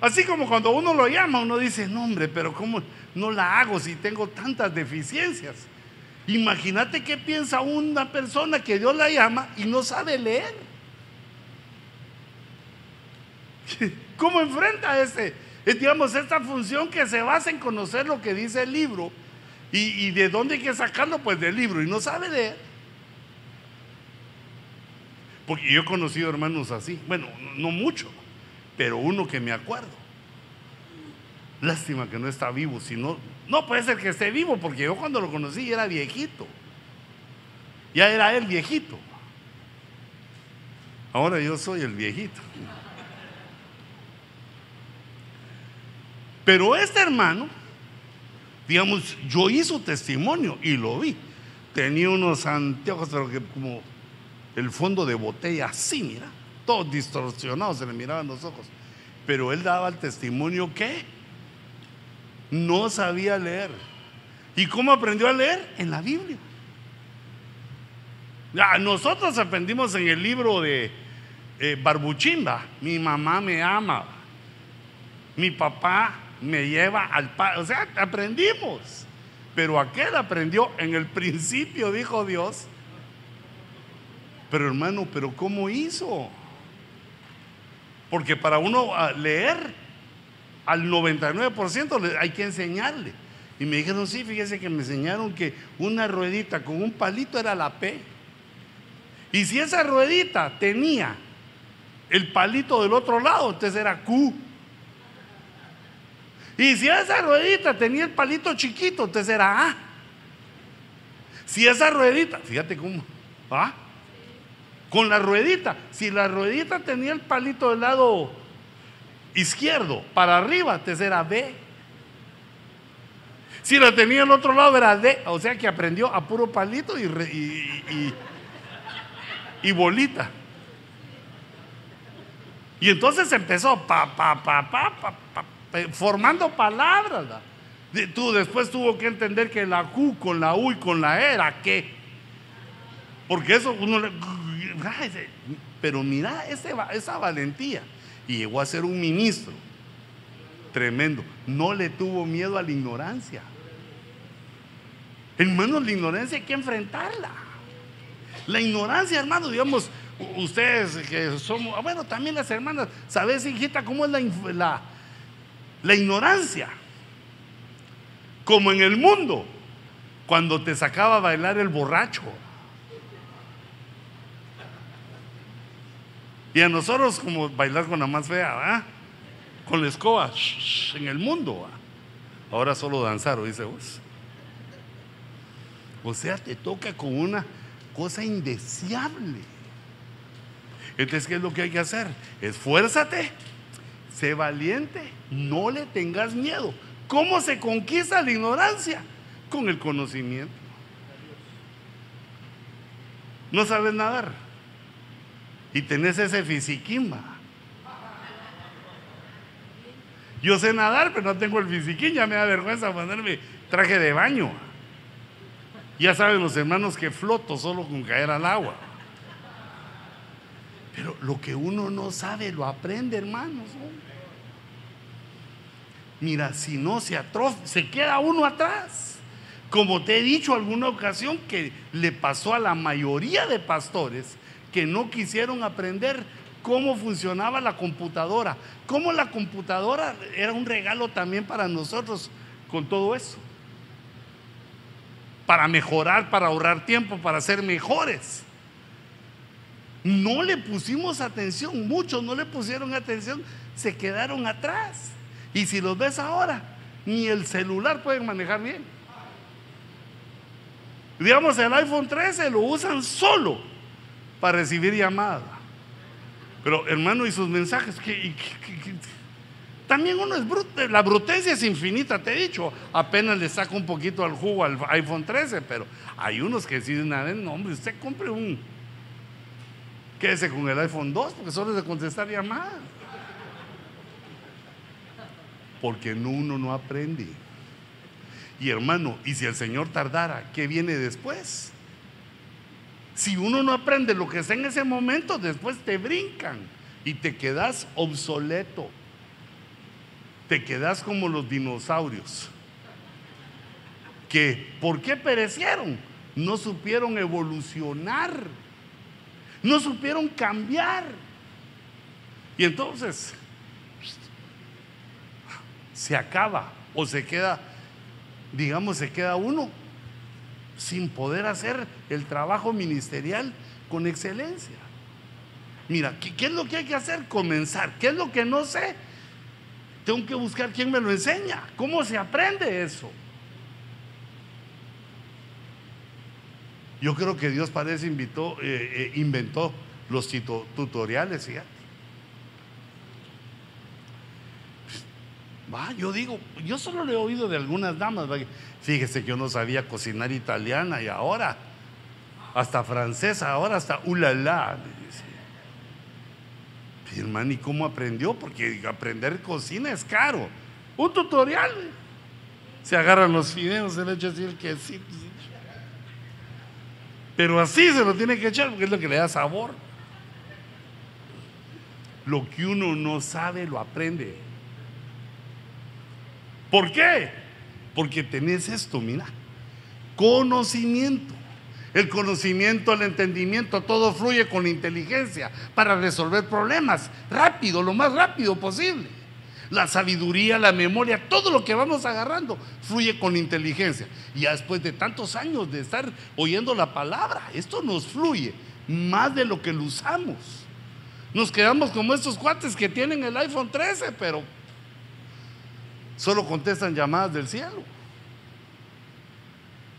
así como cuando uno lo llama, uno dice, no hombre, pero ¿cómo no la hago si tengo tantas deficiencias? Imagínate qué piensa una persona que Dios la llama y no sabe leer. ¿Cómo enfrenta ese, digamos, esta función que se basa en conocer lo que dice el libro y, de dónde hay que sacarlo? Pues del libro y no sabe leer. Porque yo he conocido hermanos así, bueno, no mucho, pero uno que me acuerdo. Lástima que no está vivo, si no, no puede ser que esté vivo, porque yo cuando lo conocí era viejito. Ya era él viejito. Ahora yo soy el viejito. Pero este hermano, digamos, yo hice testimonio y lo vi. Tenía unos anteojos, pero que como el fondo de botella así, mira, todos distorsionados, se le miraban los ojos. Pero él daba el testimonio que no sabía leer. ¿Y cómo aprendió a leer? En la Biblia. nosotros aprendimos en el libro de eh, Barbuchimba, mi mamá me ama, mi papá me lleva al Padre. O sea, aprendimos. Pero aquel aprendió en el principio, dijo Dios. Pero hermano, ¿pero cómo hizo? Porque para uno ah, leer al 99% hay que enseñarle. Y me dijeron, sí, fíjese que me enseñaron que una ruedita con un palito era la P. Y si esa ruedita tenía el palito del otro lado, entonces era Q. Y si esa ruedita tenía el palito chiquito, entonces era A. Si esa ruedita, fíjate cómo, ¿ah? Con la ruedita, si la ruedita tenía el palito del lado izquierdo para arriba, entonces era B. Si la tenía el otro lado era D, o sea que aprendió a puro palito y, y, y bolita. Y entonces empezó pa, pa, pa, pa, pa, formando palabras. Tú después tuvo que entender que la Q con la U y con la E era qué. Porque eso uno le... Pero mira esa valentía. Y llegó a ser un ministro. Tremendo. No le tuvo miedo a la ignorancia. Hermanos, la ignorancia hay que enfrentarla. La ignorancia, hermano, digamos, ustedes que somos, ah, bueno, también las hermanas, ¿sabes, hijita, cómo es la, la la ignorancia. Como en el mundo, cuando te sacaba a bailar el borracho. Y a nosotros como bailar con la más fea, con la escoba, en el mundo. Ahora solo danzar, dice vos. O sea, te toca con una cosa indeseable. Entonces, ¿qué es lo que hay que hacer? Esfuérzate, sé valiente no le tengas miedo. ¿Cómo se conquista la ignorancia? Con el conocimiento. No sabes nadar. Y tenés ese fisiquimba. Yo sé nadar, pero no tengo el fisiquín. Ya me da vergüenza ponerme traje de baño. Ya saben los hermanos que floto solo con caer al agua. Pero lo que uno no sabe lo aprende, hermanos. Mira, si no se atrofia, se queda uno atrás. Como te he dicho alguna ocasión que le pasó a la mayoría de pastores que no quisieron aprender cómo funcionaba la computadora, cómo la computadora era un regalo también para nosotros con todo eso. Para mejorar, para ahorrar tiempo, para ser mejores. No le pusimos atención, muchos no le pusieron atención, se quedaron atrás. Y si los ves ahora, ni el celular pueden manejar bien. Digamos, el iPhone 13 lo usan solo para recibir llamadas. Pero hermano, y sus mensajes, también uno es bruto, la brutencia es infinita, te he dicho, apenas le saco un poquito al jugo al iPhone 13, pero hay unos que deciden, no, hombre, usted compre un, Quédese con el iPhone 2 porque solo es de contestar llamadas. Porque uno no aprende. Y hermano, y si el Señor tardara, ¿qué viene después? Si uno no aprende lo que está en ese momento, después te brincan y te quedas obsoleto. Te quedas como los dinosaurios. Que, ¿por qué perecieron? No supieron evolucionar no supieron cambiar. Y entonces se acaba o se queda, digamos, se queda uno sin poder hacer el trabajo ministerial con excelencia. Mira, ¿qué, ¿qué, es lo que hay que hacer? Comenzar. ¿Qué es lo que no sé? Tengo que buscar quién me lo enseña. ¿Cómo se aprende eso? Yo creo que Dios parece eh, eh, inventó los tutoriales, Yo digo, yo solo le he oído de algunas damas. Fíjese que yo no sabía cocinar italiana y ahora, hasta francesa, ahora hasta ulala. Hermano, ¿y cómo aprendió? Porque aprender cocina es caro. Un tutorial. Se agarran los fideos, se le echa así el quesito. Pero así se lo tiene que echar porque es lo que le da sabor. Lo que uno no sabe lo aprende. ¿Por qué? Porque tenés esto, mira. Conocimiento. El conocimiento, el entendimiento, todo fluye con inteligencia para resolver problemas rápido, lo más rápido posible la sabiduría, la memoria, todo lo que vamos agarrando fluye con inteligencia. Y ya después de tantos años de estar oyendo la palabra, esto nos fluye más de lo que lo usamos. Nos quedamos como estos cuates que tienen el iPhone 13, pero solo contestan llamadas del cielo.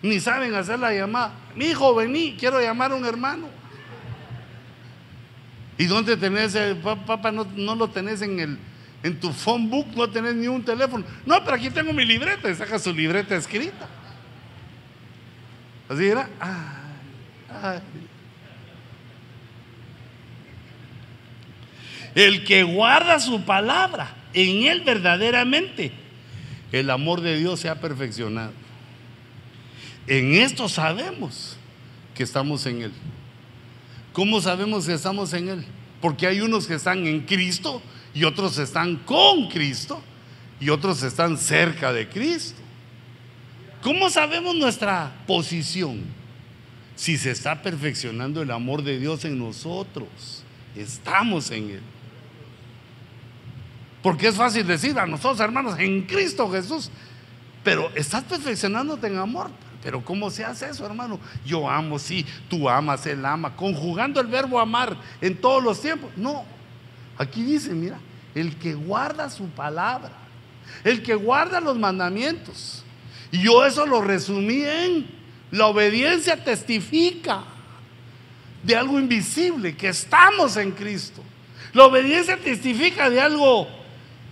Ni saben hacer la llamada. Mi hijo, vení, quiero llamar a un hermano. ¿Y dónde tenés? El, papá, no, no lo tenés en el, en tu phone book no tenés ni un teléfono. No, pero aquí tengo mi libreta y saca su libreta escrita. Así era. El que guarda su palabra, en él verdaderamente, el amor de Dios se ha perfeccionado. En esto sabemos que estamos en él. ¿Cómo sabemos que estamos en él? Porque hay unos que están en Cristo y otros están con Cristo y otros están cerca de Cristo. ¿Cómo sabemos nuestra posición? Si se está perfeccionando el amor de Dios en nosotros, estamos en Él. Porque es fácil decir a nosotros, hermanos, en Cristo Jesús, pero estás perfeccionándote en amor. Pero ¿cómo se hace eso, hermano? Yo amo, sí, tú amas, Él ama, conjugando el verbo amar en todos los tiempos. No, aquí dice, mira, el que guarda su palabra, el que guarda los mandamientos. Y yo eso lo resumí en la obediencia testifica de algo invisible, que estamos en Cristo. La obediencia testifica de algo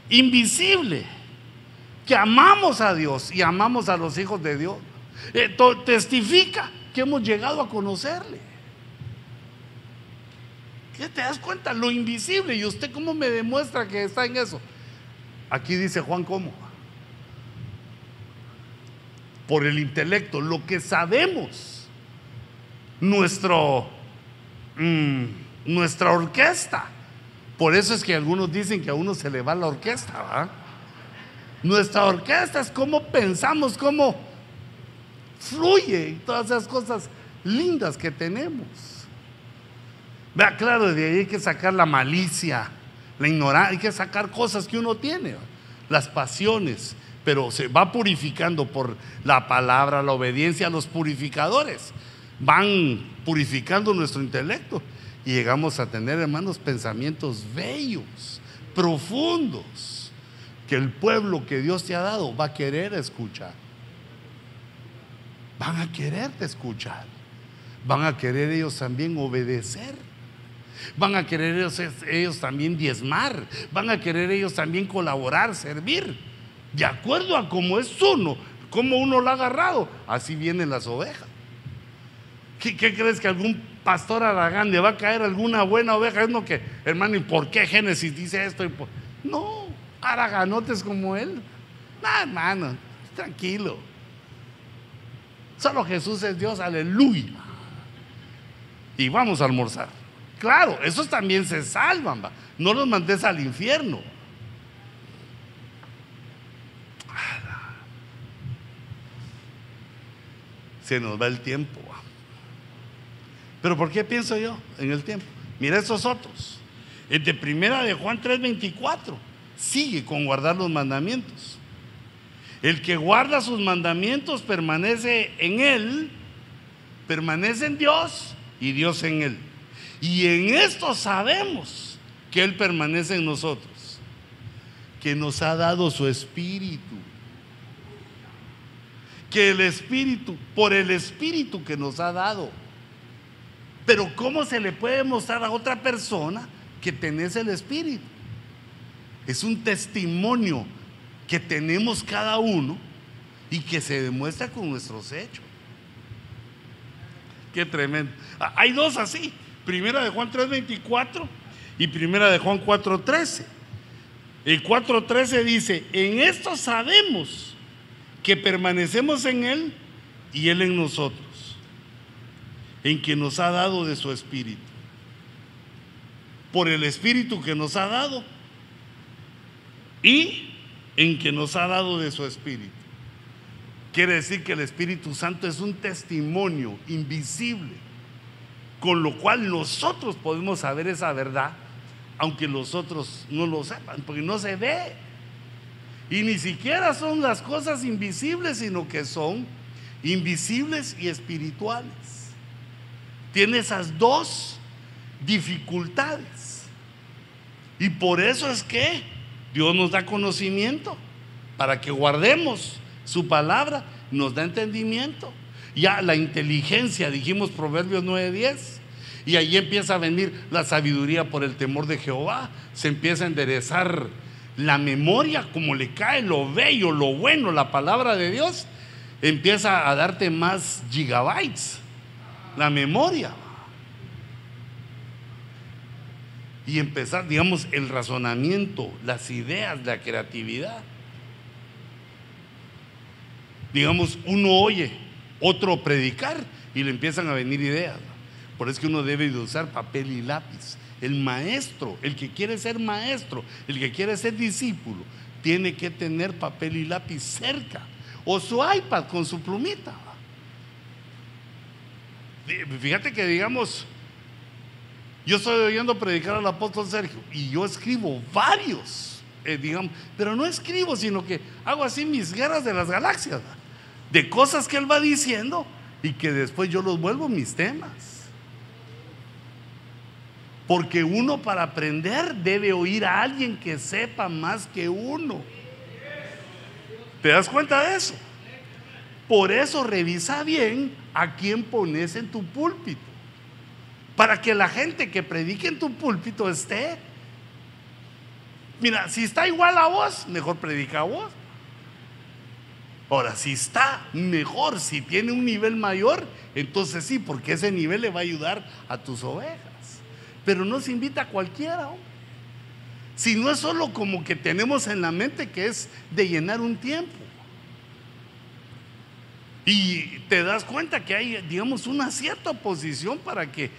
invisible, que amamos a Dios y amamos a los hijos de Dios. Eh, testifica que hemos llegado a conocerle. ¿Qué te das cuenta? Lo invisible. ¿Y usted cómo me demuestra que está en eso? Aquí dice Juan cómo. Por el intelecto, lo que sabemos. Nuestro, mm, nuestra orquesta. Por eso es que algunos dicen que a uno se le va la orquesta, Nuestra orquesta es cómo pensamos, cómo fluye todas esas cosas lindas que tenemos. Vea, claro, de ahí hay que sacar la malicia, la ignorancia, hay que sacar cosas que uno tiene, las pasiones, pero se va purificando por la palabra, la obediencia, los purificadores van purificando nuestro intelecto y llegamos a tener, hermanos, pensamientos bellos, profundos, que el pueblo que Dios te ha dado va a querer escuchar. Van a quererte escuchar. Van a querer ellos también obedecer. Van a querer ellos, también diezmar. Van a querer ellos también colaborar, servir. De acuerdo a cómo es uno, cómo uno lo ha agarrado. Así vienen las ovejas. ¿Qué, crees que algún pastor Aragán le va a caer alguna buena oveja? Es lo que, hermano, ¿y por qué Génesis dice esto? No, araganotes como él. No, hermano, tranquilo. Solo Jesús es Dios, aleluya. Y vamos a almorzar. Claro, esos también se salvan, no los mandes al infierno. Se nos va el tiempo. Pero ¿por qué pienso yo en el tiempo? Mira esos otros. El de primera de Juan 3:24 sigue con guardar los mandamientos. El que guarda sus mandamientos permanece en él, permanece en Dios y Dios en él. Y en esto sabemos que Él permanece en nosotros, que nos ha dado su espíritu. Que el espíritu, por el espíritu que nos ha dado. Pero ¿cómo se le puede mostrar a otra persona que tenés el espíritu? Es un testimonio que tenemos cada uno y que se demuestra con nuestros hechos. Qué tremendo. Ah, hay dos así. Primera de Juan 3:24 y primera de Juan 4:13. El 4:13 dice, en esto sabemos que permanecemos en Él y Él en nosotros, en que nos ha dado de su Espíritu. Por el Espíritu que nos ha dado y en que nos ha dado de su Espíritu. Quiere decir que el Espíritu Santo es un testimonio invisible con lo cual nosotros podemos saber esa verdad, aunque los otros no lo sepan, porque no se ve. Y ni siquiera son las cosas invisibles, sino que son invisibles y espirituales. Tiene esas dos dificultades. Y por eso es que Dios nos da conocimiento, para que guardemos su palabra, nos da entendimiento ya la inteligencia, dijimos Proverbios 9:10. Y ahí empieza a venir la sabiduría por el temor de Jehová. Se empieza a enderezar la memoria, como le cae lo bello, lo bueno, la palabra de Dios. Empieza a darte más gigabytes, la memoria. Y empezar, digamos, el razonamiento, las ideas, la creatividad. Digamos, uno oye, otro predicar y le empiezan a venir ideas. Por eso que uno debe de usar papel y lápiz. El maestro, el que quiere ser maestro, el que quiere ser discípulo, tiene que tener papel y lápiz cerca. O su iPad con su plumita. Fíjate que digamos, yo estoy oyendo predicar al apóstol Sergio y yo escribo varios, eh, digamos, pero no escribo, sino que hago así mis guerras de las galaxias de cosas que Él va diciendo y que después yo los vuelvo mis temas. Porque uno para aprender debe oír a alguien que sepa más que uno. ¿Te das cuenta de eso? Por eso revisa bien a quién pones en tu púlpito. Para que la gente que predique en tu púlpito esté. Mira, si está igual a vos, mejor predica a vos. Ahora, si está mejor, si tiene un nivel mayor, entonces sí, porque ese nivel le va a ayudar a tus ovejas. Pero no se invita a cualquiera, Si no es solo como que tenemos en la mente que es de llenar un tiempo. Y te das cuenta que hay, digamos, una cierta oposición para que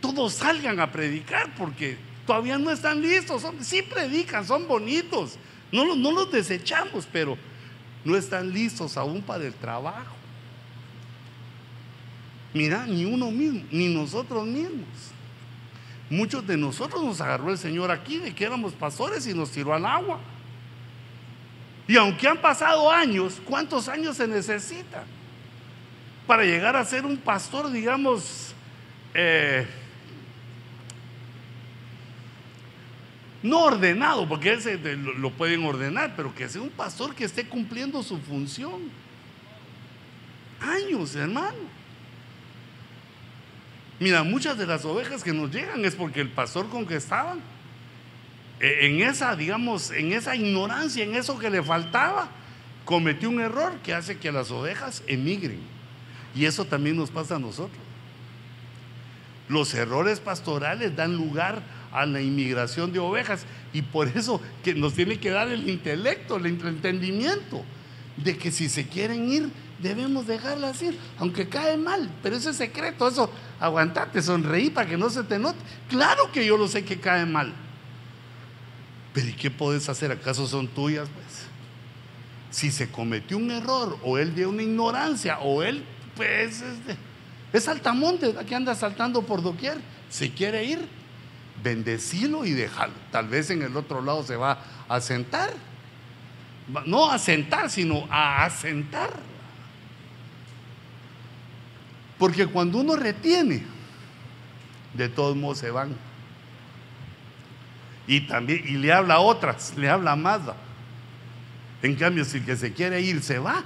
todos salgan a predicar, porque todavía no están listos. Son, sí predican, son bonitos. No, no los desechamos, pero no están listos aún para el trabajo. Mira, ni uno mismo, ni nosotros mismos. Muchos de nosotros nos agarró el Señor aquí de que éramos pastores y nos tiró al agua. Y aunque han pasado años, ¿cuántos años se necesitan para llegar a ser un pastor, digamos, eh, No ordenado, porque ese lo pueden ordenar, pero que sea un pastor que esté cumpliendo su función. Años, hermano. Mira, muchas de las ovejas que nos llegan es porque el pastor con que estaban, e, en esa, digamos, en esa ignorancia, en eso que le faltaba, cometió un error que hace que las ovejas emigren. Y eso también nos pasa a nosotros. Los errores pastorales dan lugar a la inmigración de ovejas. Y por eso que nos tiene que dar el intelecto, el entendimiento de que si se quieren ir, debemos dejarlas ir, aunque cae mal, pero ese es secreto, eso, aguantate, sonreí para que no se te note. Claro que yo lo sé que cae mal, pero ¿y qué puedes hacer? ¿Acaso son tuyas? Pues, si se cometió un error, o él de una ignorancia, o él, pues, es, es saltamonte, que anda saltando por doquier, si quiere ir, bendecilo y déjalo. Tal vez en el otro lado se va a sentar. No a sentar, sino a asentar. Porque cuando uno retiene, de todos modos se van. Y también, y le habla a otras, le habla a más. En cambio, si el que se quiere ir se va,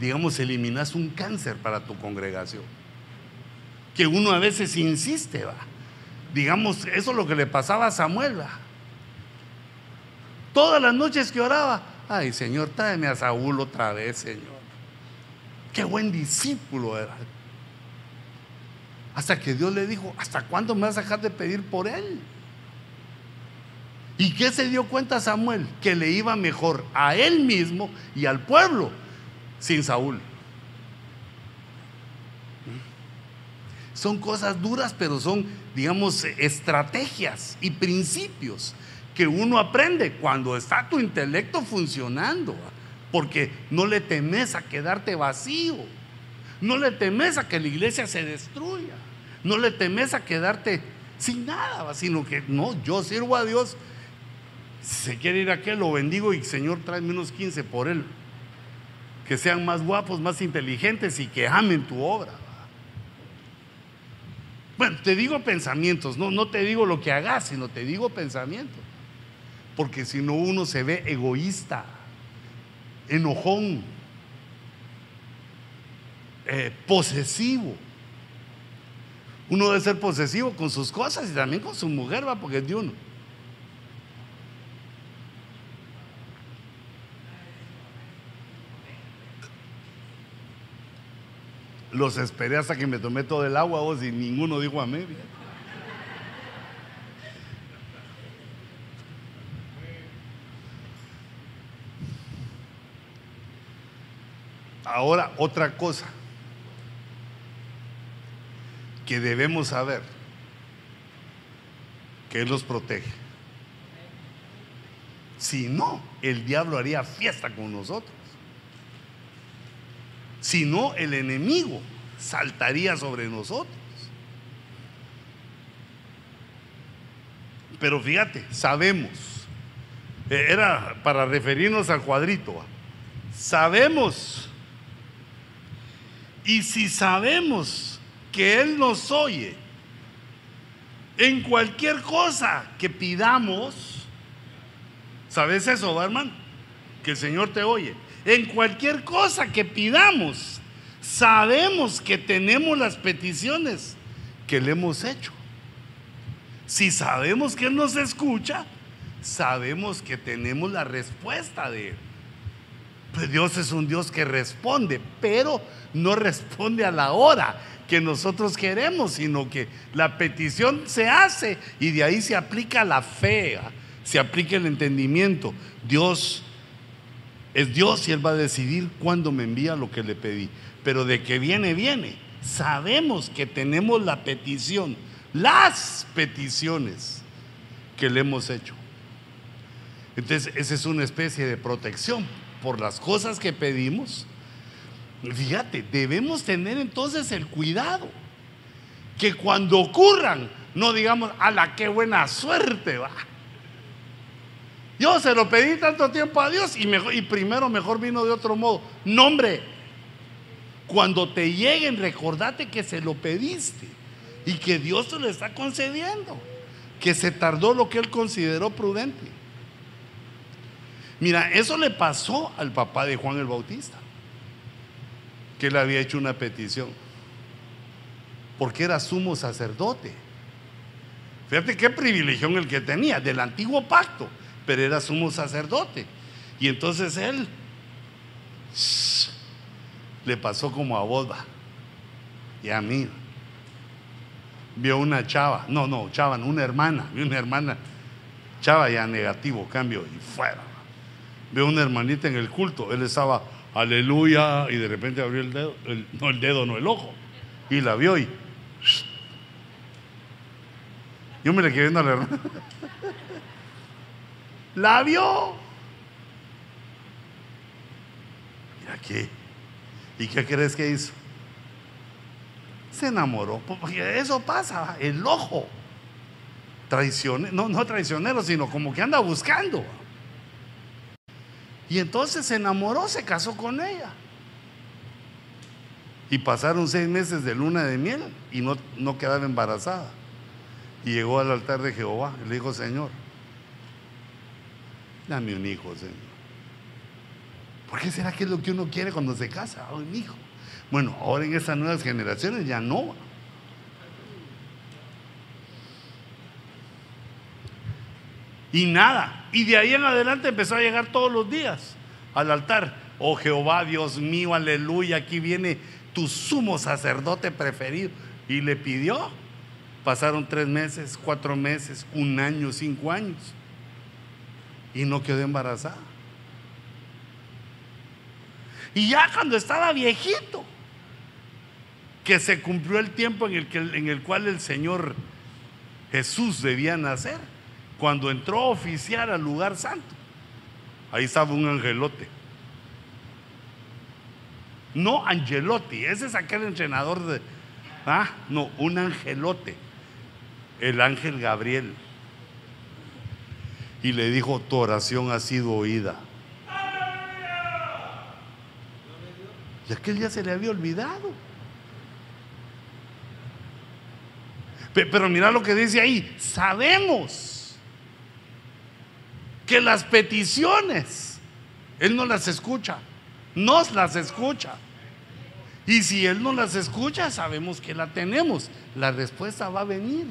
digamos, eliminas un cáncer para tu congregación. Que uno a veces insiste, va digamos, eso es lo que le pasaba a Samuel. Todas las noches que oraba, ay Señor, tráeme a Saúl otra vez, Señor. Qué buen discípulo era. Hasta que Dios le dijo, ¿hasta cuándo me vas a dejar de pedir por él? ¿Y qué se dio cuenta Samuel? Que le iba mejor a él mismo y al pueblo sin Saúl. Son cosas duras, pero son, digamos, estrategias y principios que uno aprende cuando está tu intelecto funcionando. Porque no le temes a quedarte vacío. No le temes a que la iglesia se destruya. No le temes a quedarte sin nada, sino que no, yo sirvo a Dios. Si se quiere ir a aquel, lo bendigo y Señor trae menos 15 por él. Que sean más guapos, más inteligentes y que amen tu obra. Bueno, te digo pensamientos, no, no te digo lo que hagas, sino te digo pensamientos. Porque si no uno se ve egoísta, enojón, eh, posesivo. Uno debe ser posesivo con sus cosas y también con su mujer, va, porque es de uno. Los esperé hasta que me tomé todo el agua vos y ninguno dijo a media. Ahora otra cosa que debemos saber, que Él los protege. Si no, el diablo haría fiesta con nosotros. Si no, el enemigo saltaría sobre nosotros. Pero fíjate, sabemos, eh, era para referirnos al cuadrito, sabemos, y si sabemos que Él nos oye en cualquier cosa que pidamos, ¿sabes eso, hermano? Que el Señor te oye en cualquier cosa que pidamos, sabemos que tenemos las peticiones que le hemos hecho. Si sabemos que Él nos escucha, sabemos que tenemos la respuesta de Él. Pues Dios es un Dios que responde, pero no responde a la hora que nosotros queremos, sino que la petición se hace y de ahí se aplica la fe, se aplica el entendimiento. Dios es Dios y Él va a decidir cuándo me envía lo que le pedí. Pero de que viene, viene. Sabemos que tenemos la petición, las peticiones que le hemos hecho. Entonces, esa es una especie de protección por las cosas que pedimos Fíjate, debemos tener entonces el cuidado que cuando ocurran, no digamos, a la qué buena suerte va. Yo se lo pedí tanto tiempo a Dios y, mejor, y primero mejor vino de otro modo. No, hombre, cuando te lleguen, recordate que se lo pediste y que Dios te lo está concediendo, que se tardó lo que él consideró prudente. Mira, eso le pasó al papá de Juan el Bautista que él había hecho una petición, porque era sumo sacerdote. Fíjate qué privilegio el que tenía del antiguo pacto, pero era sumo sacerdote. Y entonces él le pasó como a boda y a mí. Vio una chava, no, no, chava, una hermana, vio una hermana, chava ya negativo, cambio y fuera. Vio una hermanita en el culto, él estaba aleluya, y de repente abrió el dedo, no el dedo, no el ojo, y la vio y... Yo me le quedé viendo a la hermana. La vio. ¿Y aquí? ¿Y qué crees que hizo? Se enamoró, porque eso pasa, el ojo. Traicionero, no, no traicionero, sino como que anda buscando. Y entonces se enamoró, se casó con ella. Y pasaron seis meses de luna de miel y no, no quedaba embarazada. Y llegó al altar de Jehová y le dijo, Señor, dame un hijo, Señor. ¿Por qué será que es lo que uno quiere cuando se casa? un hijo. Bueno, ahora en estas nuevas generaciones ya no. Y nada. Y de ahí en adelante empezó a llegar todos los días al altar. Oh Jehová, Dios mío, aleluya, aquí viene tu sumo sacerdote preferido. Y le pidió. Pasaron tres meses, cuatro meses, un año, cinco años. Y no quedó embarazada. Y ya cuando estaba viejito, que se cumplió el tiempo en el, que, en el cual el Señor Jesús debía nacer cuando entró a oficiar al lugar santo, ahí estaba un angelote. No Angelotti, ese es aquel entrenador de... Ah, no, un angelote, el ángel Gabriel. Y le dijo, tu oración ha sido oída. Y aquel ya se le había olvidado. Pero mira lo que dice ahí, sabemos que las peticiones, Él no las escucha, nos las escucha. Y si Él no las escucha, sabemos que la tenemos. La respuesta va a venir.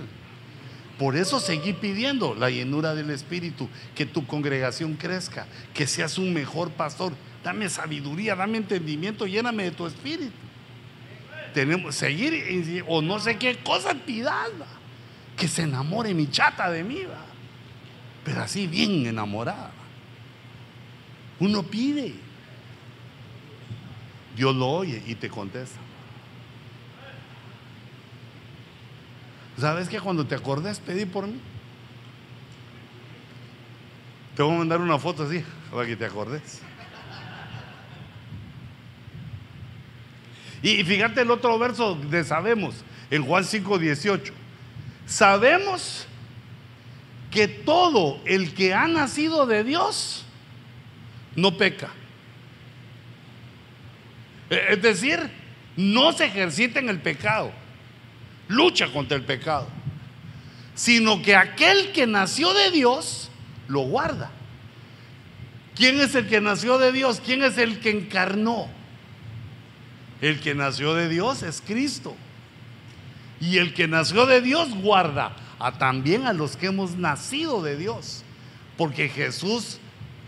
Por eso seguí pidiendo la llenura del Espíritu, que tu congregación crezca, que seas un mejor pastor. Dame sabiduría, dame entendimiento, lléname de tu Espíritu. Tenemos seguir o no sé qué cosa pidada, que se enamore mi chata de mí. ¿va? pero así bien enamorada. Uno pide, Dios lo oye y te contesta. ¿Sabes que cuando te acordes pedí por mí? Te voy a mandar una foto así para que te acordes. Y fíjate el otro verso de sabemos, en Juan 5, 18. Sabemos que todo el que ha nacido de Dios no peca. E, es decir, no se ejercita en el pecado, lucha contra el pecado, sino que aquel que nació de Dios lo guarda. ¿Quién es el que nació de Dios? ¿Quién es el que encarnó? El que nació de Dios es Cristo. Y el que nació de Dios guarda a también a los que hemos nacido de Dios. Porque Jesús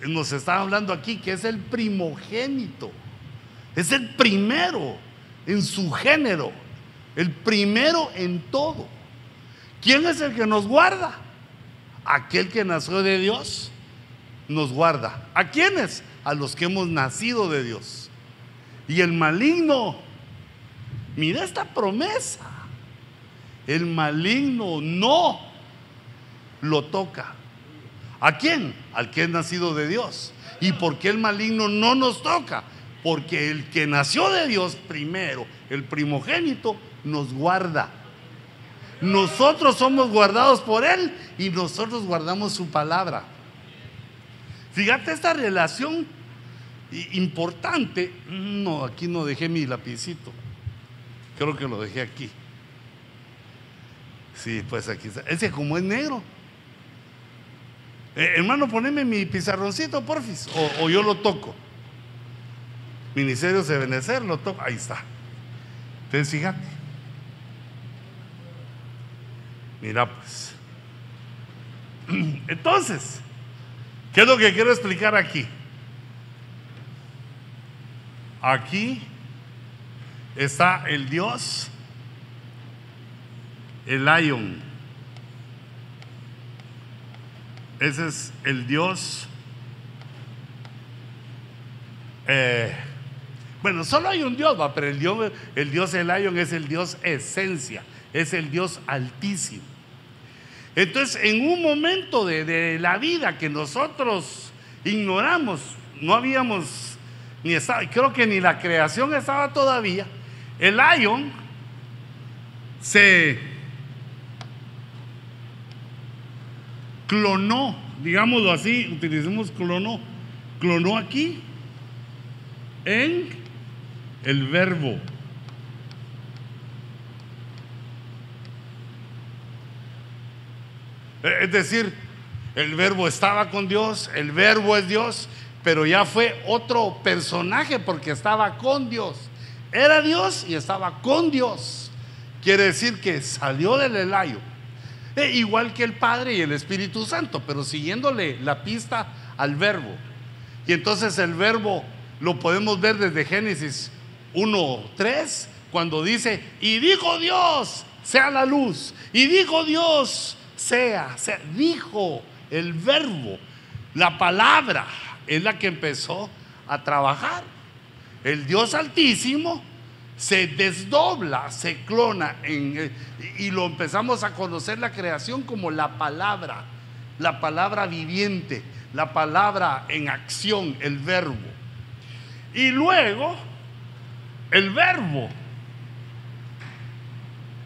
nos está hablando aquí que es el primogénito. Es el primero en su género. El primero en todo. ¿Quién es el que nos guarda? Aquel que nació de Dios nos guarda. ¿A quiénes? A los que hemos nacido de Dios. Y el maligno, mira esta promesa. El maligno no lo toca. ¿A quién? Al que es nacido de Dios. ¿Y por qué el maligno no nos toca? Porque el que nació de Dios primero, el primogénito, nos guarda. Nosotros somos guardados por Él y nosotros guardamos su palabra. Fíjate esta relación importante. No, aquí no dejé mi lapicito. Creo que lo dejé aquí. Sí, pues aquí está. Ese como es negro. Eh, hermano, poneme mi pizarroncito, porfis. O, o yo lo toco. Ministerio de Benecer, lo toco. Ahí está. Entonces, fíjate. Mira, pues. Entonces, ¿qué es lo que quiero explicar aquí? Aquí está el Dios, el Lion. Ese es el Dios. Eh, bueno, solo hay un Dios, va, pero el Dios, el Dios el Lion es el Dios esencia, es el Dios altísimo. Entonces, en un momento de, la vida que nosotros ignoramos, no habíamos ni estaba, creo que ni la creación estaba todavía, el Lion se clonó, digámoslo así, utilicemos clonó, clonó aquí en el verbo. Es decir, el verbo estaba con Dios, el verbo es Dios, pero ya fue otro personaje porque estaba con Dios. Era Dios y estaba con Dios. Quiere decir que salió del elayo eh, igual que el Padre y el Espíritu Santo, pero siguiéndole la pista al verbo. Y entonces el verbo lo podemos ver desde Génesis 1.3, cuando dice, y dijo Dios, sea la luz, y dijo Dios, sea, dijo el verbo, la palabra es la que empezó a trabajar. El Dios altísimo se desdobla, se clona y lo empezamos a conocer la creación como la palabra, la palabra viviente, la palabra en acción, el verbo. Y luego el verbo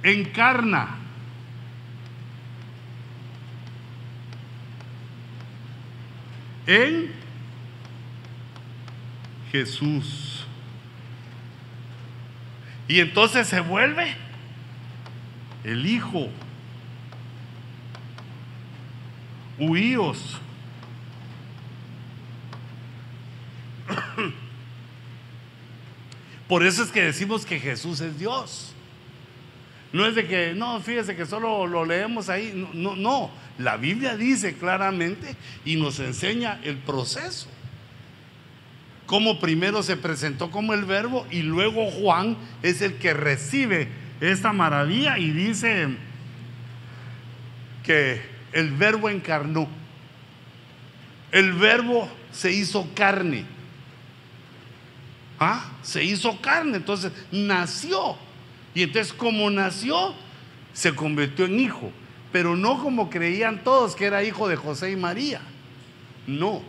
encarna. En Jesús. Y entonces se vuelve el Hijo. Huíos. Por eso es que decimos que Jesús es Dios. No es de que, no, fíjese que solo lo leemos ahí. No, no, la Biblia dice claramente y nos enseña el proceso cómo primero se presentó como el verbo y luego Juan es el que recibe esta maravilla y dice que el verbo encarnó. El verbo se hizo carne. ¿Ah? Se hizo carne, entonces nació. Y entonces como nació, se convirtió en hijo. Pero no como creían todos que era hijo de José y María. No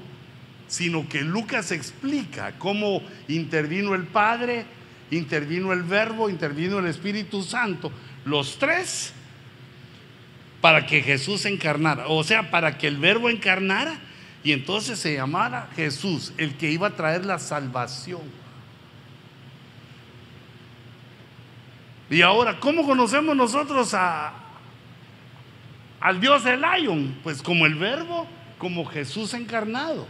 sino que Lucas explica cómo intervino el Padre, intervino el Verbo, intervino el Espíritu Santo, los tres, para que Jesús encarnara, o sea, para que el Verbo encarnara y entonces se llamara Jesús, el que iba a traer la salvación. Y ahora, ¿cómo conocemos nosotros a, al Dios del Lion? Pues como el Verbo, como Jesús encarnado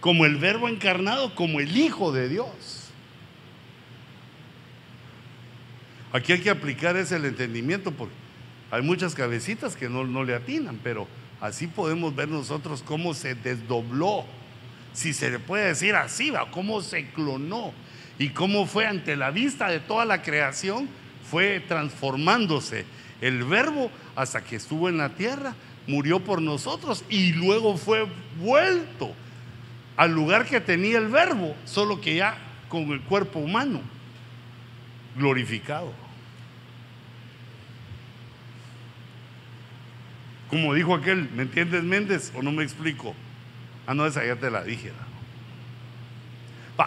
como el verbo encarnado, como el Hijo de Dios. Aquí hay que aplicar ese el entendimiento porque hay muchas cabecitas que no, no le atinan, pero así podemos ver nosotros cómo se desdobló si se le puede decir así, ¿va? cómo se clonó y cómo fue ante la vista de toda la creación, fue transformándose el verbo hasta que estuvo en la tierra, murió por nosotros y luego fue vuelto al lugar que tenía el verbo, solo que ya con el cuerpo humano, glorificado. Como dijo aquel, ¿me entiendes Méndez o no me explico? Ah, no, esa ya te la dije.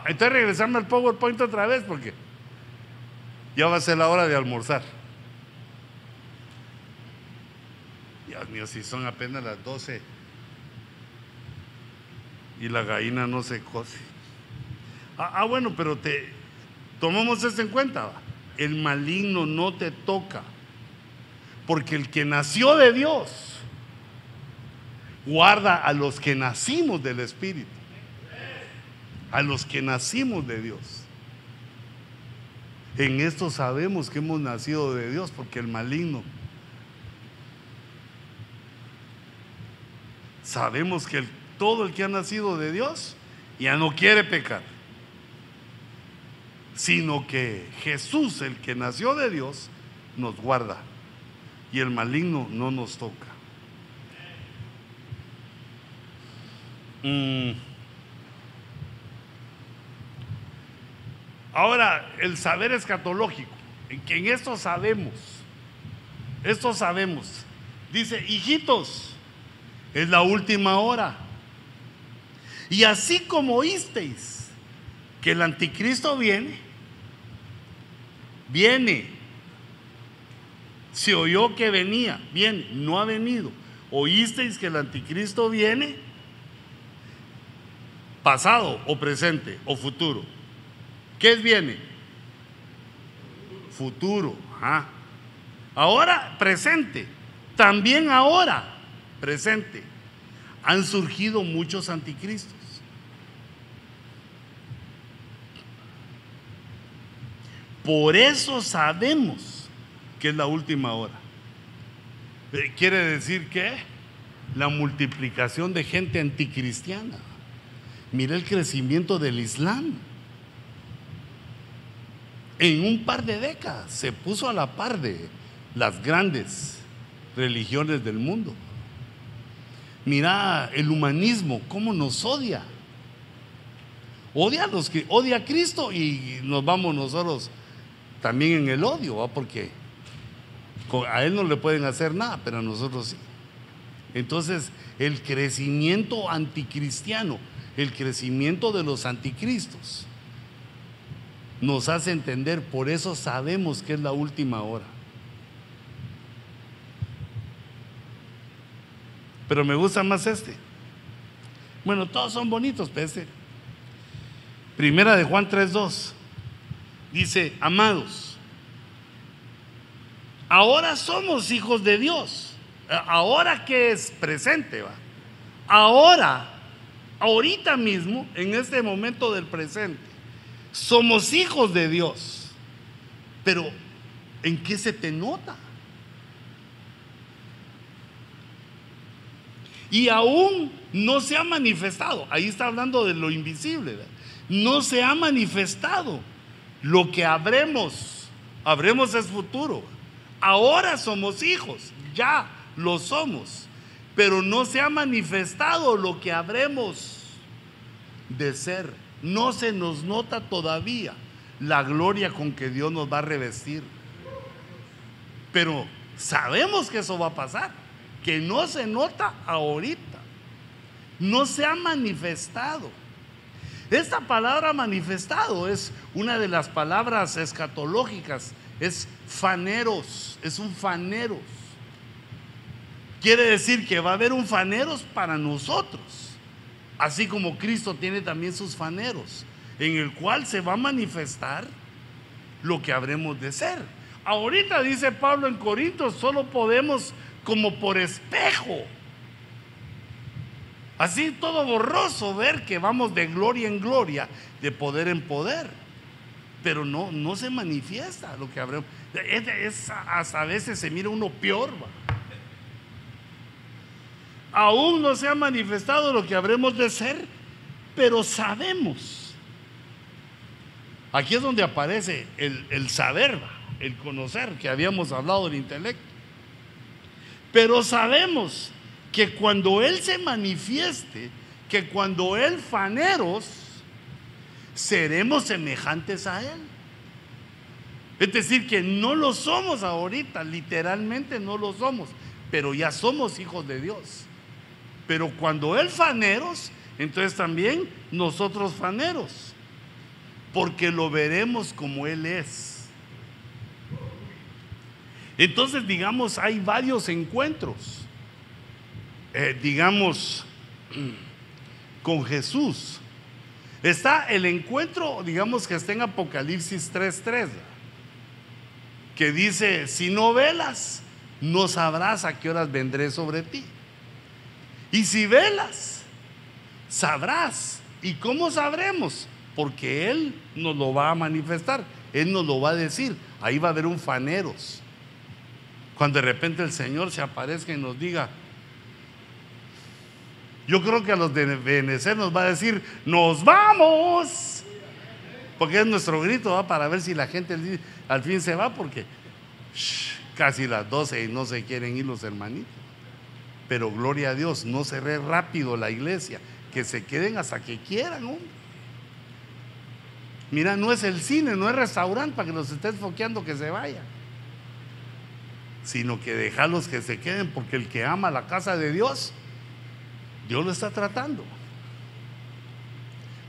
entonces regresarme al PowerPoint otra vez porque ya va a ser la hora de almorzar. Dios mío, si son apenas las 12 y la gallina no se cose. Ah, ah bueno, pero te tomamos esto en cuenta. El maligno no te toca. Porque el que nació de Dios guarda a los que nacimos del Espíritu. A los que nacimos de Dios. En esto sabemos que hemos nacido de Dios porque el maligno sabemos que todo el que ha nacido de Dios ya no quiere pecar, sino que Jesús, el que nació de Dios, nos guarda y el maligno no nos toca. Mm. Ahora, el saber escatológico, en que en esto sabemos, esto sabemos, dice, hijitos, es la última hora. Y así como oísteis que el anticristo viene, viene. Se oyó que venía, bien, no ha venido. Oísteis que el anticristo viene, pasado o presente o futuro. ¿Qué viene? Futuro. Ahora presente. También ahora presente. Han surgido muchos anticristos. Por eso sabemos que es la última hora. Eh, quiere decir que la multiplicación de gente anticristiana. Mira el crecimiento del Islam. En un par de décadas se puso a la par de las grandes religiones del mundo. Mira el humanismo, cómo nos odia. Odia a los que odia a Cristo y nos vamos nosotros también en el odio, porque a él no le pueden hacer nada, pero a nosotros sí. Entonces, el crecimiento anticristiano, el crecimiento de los anticristos, nos hace entender, por eso sabemos que es la última hora. Pero me gusta más este. Bueno, todos son bonitos, pero este. Primera de Juan 3.2. Dice, amados, ahora somos hijos de Dios. Ahora que es presente, va. Ahora, ahorita mismo, en este momento del presente, somos hijos de Dios. Pero, ¿en qué se te nota? Y aún no se ha manifestado, ahí está hablando de lo invisible, no se ha manifestado lo que habremos, habremos es futuro. Ahora somos hijos, ya lo somos, pero no se ha manifestado lo que habremos de ser. No se nos nota todavía la gloria con que Dios nos va a revestir. Pero sabemos que eso va a pasar, que no se nota ahorita. No se ha manifestado. Esta palabra manifestado es una de las palabras escatológicas, es faneros, es un faneros. Quiere decir que va a haber un faneros para nosotros, así como Cristo tiene también sus faneros, en el cual se va a manifestar lo que habremos de ser. Ahorita dice Pablo en Corintios, solo podemos como por espejo Así todo borroso ver que vamos de gloria en gloria, de poder en poder. Pero no, no se manifiesta lo que habremos. Hasta a veces se mira uno peor. Aún no se ha manifestado lo que habremos de ser, pero sabemos. Aquí es donde aparece el saber, el conocer, que habíamos hablado del intelecto. Pero sabemos que cuando Él se manifieste, que cuando Él faneros, seremos semejantes a Él. Es decir, que no lo somos ahorita, literalmente no lo somos, pero ya somos hijos de Dios. Pero cuando Él faneros, entonces también nosotros faneros, porque lo veremos como Él es. Entonces, digamos, hay varios encuentros, eh, digamos, con Jesús. Está el encuentro, digamos que está en Apocalipsis 3.3, que dice, si no velas, no sabrás a qué horas vendré sobre ti. Y si velas, sabrás. ¿Y cómo sabremos? Porque Él nos lo va a manifestar, Él nos lo va a decir. Ahí va a haber un faneros. Cuando de repente el Señor se aparezca y nos diga, yo creo que a los de BNC nos va a decir, nos vamos. Porque es nuestro grito ¿va? para ver si la gente al fin se va, porque casi las 12 y no se quieren ir los hermanitos. Pero gloria a Dios, no cerré rápido la iglesia, que se queden hasta que quieran. Mira, no es el cine, no es restaurante para que los estés foqueando que se vayan, sino que dejarlos que se queden, porque el que ama la casa de Dios, Dios lo está tratando.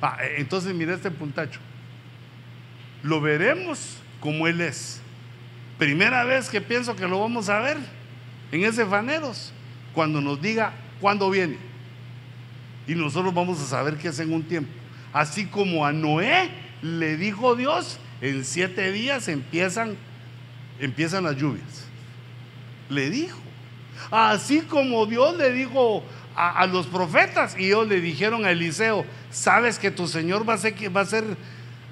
Ah, e, entonces mira este puntacho. Lo veremos como Él es. Primera vez que pienso que lo vamos a ver en ese faneros, cuando nos diga cuándo viene. Y nosotros vamos a saber que es en un tiempo. Así como a Noé le dijo Dios, en siete días empiezan, empiezan las lluvias. Le dijo. Así como Dios le dijo a, los profetas y ellos le dijeron a Eliseo, ¿sabes que tu Señor va a ser, va a ser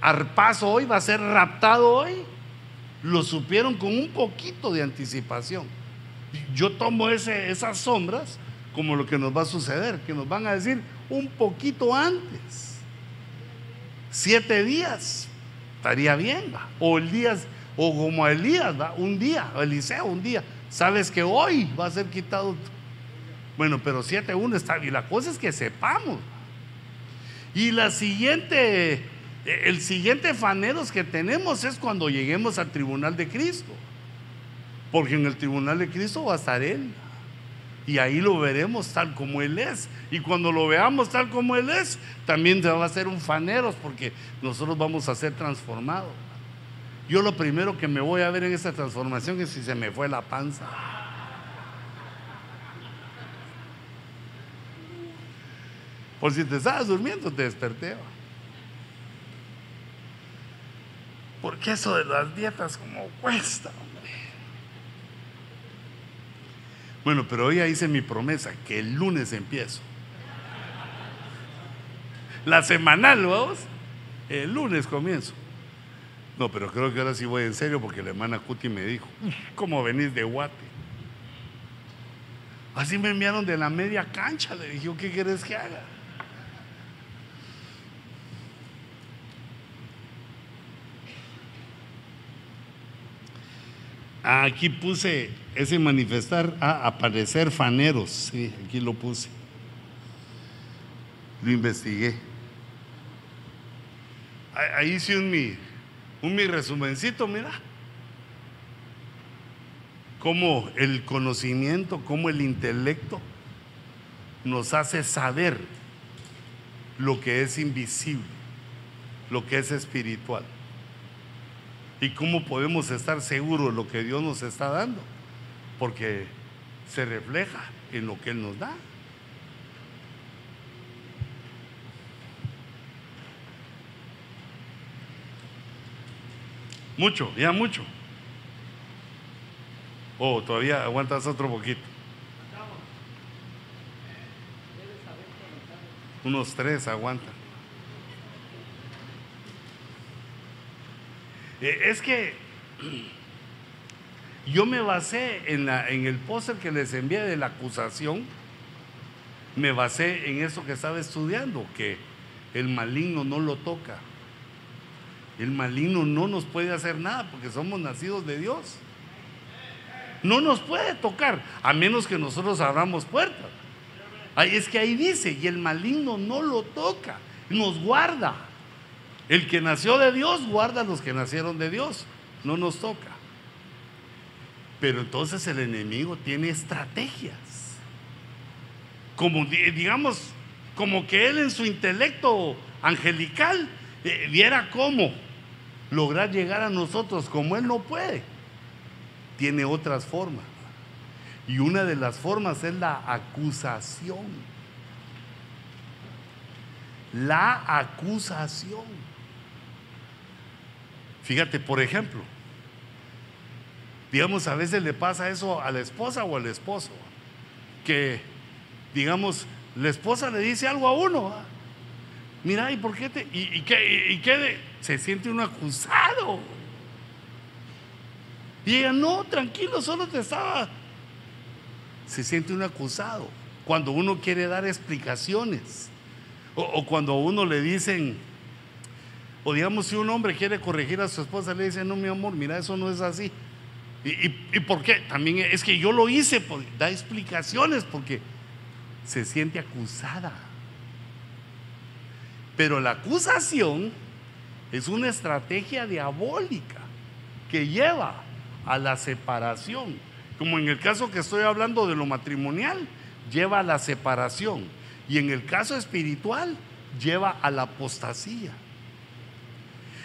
arpazo hoy, va a ser raptado hoy? Lo supieron con un poquito de anticipación. Yo tomo esas sombras como lo que nos va a suceder, que nos van a decir un poquito antes. Siete días, estaría bien, o el día, o como Elías, un día, Eliseo, un día. Sabes que hoy va a ser quitado bueno, pero 7.1 está bien. La cosa es que sepamos. Y la siguiente, el siguiente faneros que tenemos es cuando lleguemos al tribunal de Cristo. Porque en el tribunal de Cristo va a estar Él. Y ahí lo veremos tal como Él es. Y cuando lo veamos tal como Él es, también va a ser un faneros porque nosotros vamos a ser transformados. Yo lo primero que me voy a ver en esta transformación es si se me fue la panza. Por si te estabas durmiendo, te desperté. Porque eso de las dietas como cuesta, hombre. Bueno, pero hoy hice mi promesa, que el lunes empiezo. La semanal, vamos. El lunes comienzo. No, pero creo que ahora sí voy en serio porque la hermana Cuti me dijo, ¿cómo venís de Guate? Así me enviaron de la media cancha. Le dije, ¿qué quieres que haga? Aquí puse ese manifestar a aparecer faneros. Sí, aquí lo puse. Lo investigué. Ahí hice un mi, un mi resumencito, mira. Cómo el conocimiento, cómo el intelecto nos hace saber lo que es invisible, lo que es espiritual. ¿Y cómo podemos estar seguros de lo que Dios nos está dando? Porque se refleja en lo que Él nos da. Mucho, ya mucho. Oh, todavía aguantas otro poquito. Unos tres aguantan. Eh, es que yo me basé en, la, en el póster que les envié de la acusación, me basé en eso que estaba estudiando, que el maligno no lo toca. El maligno no nos puede hacer nada porque somos nacidos de Dios. No nos puede tocar, a menos que nosotros abramos puertas. Es que ahí dice, y el maligno no lo toca, nos guarda. El que nació de Dios guarda a los que nacieron de Dios, no nos toca. Pero entonces el enemigo tiene estrategias. Como digamos, como que él en su intelecto angelical eh, viera cómo lograr llegar a nosotros como él no puede. Tiene otras formas. Y una de las formas es la acusación. La acusación. Fíjate, por ejemplo, digamos, a veces le pasa eso a la esposa o al esposo, que, digamos, la esposa le dice algo a uno. Mira, ¿y por qué te.? ¿Y, qué, y qué se siente uno acusado? Y ella, no, tranquilo, solo te estaba. Se siente uno acusado. Cuando uno quiere dar explicaciones. O, cuando a uno le dicen. O digamos, si un hombre quiere corregir a su esposa, le dice, no, mi amor, mira, eso no es así. ¿Y, por qué? También es que yo lo hice, pues, da explicaciones porque se siente acusada. Pero la acusación es una estrategia diabólica que lleva a la separación. Como en el caso que estoy hablando de lo matrimonial, lleva a la separación. Y en el caso espiritual, lleva a la apostasía.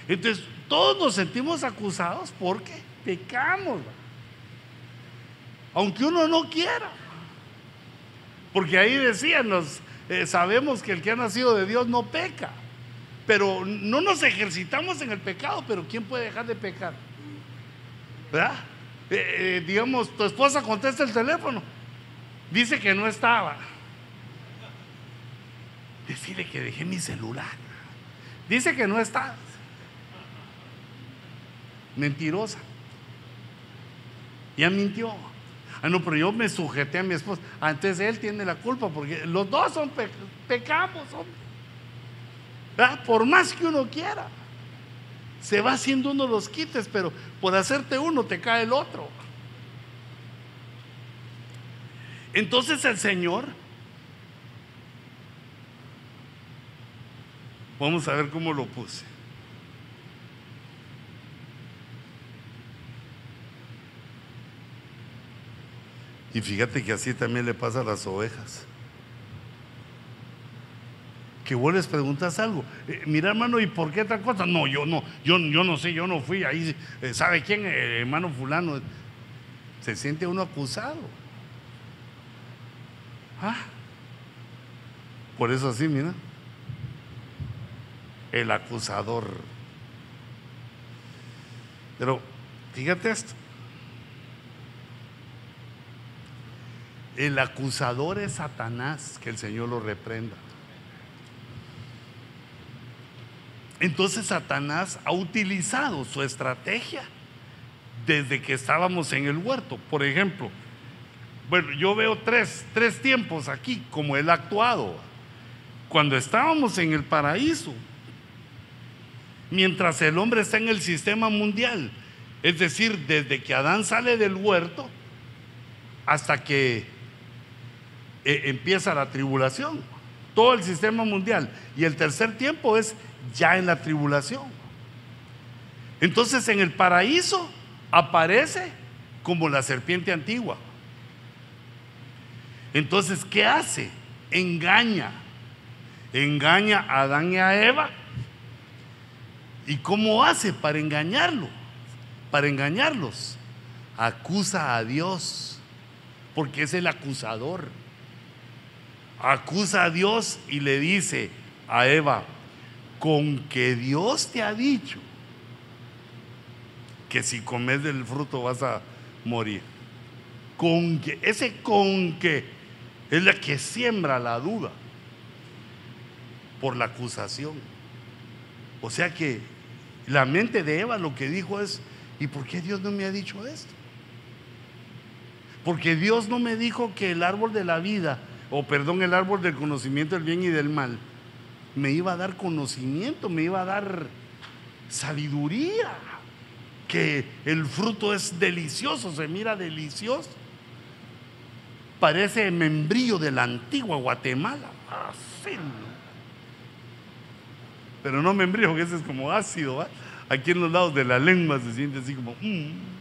Entonces, todos nos sentimos acusados porque pecamos. Aunque uno no quiera. Porque ahí decían, eh, sabemos que el que ha nacido de Dios no peca. Pero no nos ejercitamos en el pecado, pero ¿quién puede dejar de pecar? ¿Verdad? Eh, eh, digamos, tu esposa contesta el teléfono. Dice que no estaba. Decide que dejé mi celular. Dice que no está. Mentirosa. Ya mintió. Ah, no, pero yo me sujeté a mi esposa. Antes él tiene la culpa porque los dos son Por más que uno quiera. Se va haciendo uno los quites, pero por hacerte uno te cae el otro. Entonces el Señor, vamos a ver cómo lo puse. Y fíjate que así también le pasa a las ovejas. Que vos les preguntas algo. Eh, mira, hermano, ¿y por qué tal cosa? No, yo no, yo, yo no sé, yo no fui ahí. Eh, ¿Sabe quién? Eh, hermano fulano. Se siente uno acusado. Ah. Por eso así, mira. El acusador. Pero fíjate esto. El acusador es Satanás, que el Señor lo reprenda. Entonces Satanás ha utilizado su estrategia desde que estábamos en el huerto. Por ejemplo, bueno, yo veo tres, tres tiempos aquí como él ha actuado. Cuando estábamos en el paraíso, mientras el hombre está en el sistema mundial, es decir, desde que Adán sale del huerto hasta que eh, empieza la tribulación, todo el sistema mundial. Y el tercer tiempo es ya en la tribulación. Entonces en el paraíso aparece como la serpiente antigua. Entonces, ¿qué hace? Engaña. Engaña a Adán y a Eva. ¿Y cómo hace para engañarlo? Para engañarlos. Acusa a Dios, porque es el acusador acusa a Dios y le dice a Eva, con que Dios te ha dicho que si comes del fruto vas a morir. Con que, ese con que es la que siembra la duda por la acusación. O sea que la mente de Eva lo que dijo es, ¿y por qué Dios no me ha dicho esto? Porque Dios no me dijo que el árbol de la vida o perdón, el árbol del conocimiento del bien y del mal, me iba a dar conocimiento, me iba a dar sabiduría, que el fruto es delicioso, se mira delicioso. Parece membrillo de la antigua Guatemala. Así. Pero no membrillo, que ese es como ácido. Aquí en los lados de la lengua se siente así como... Mm.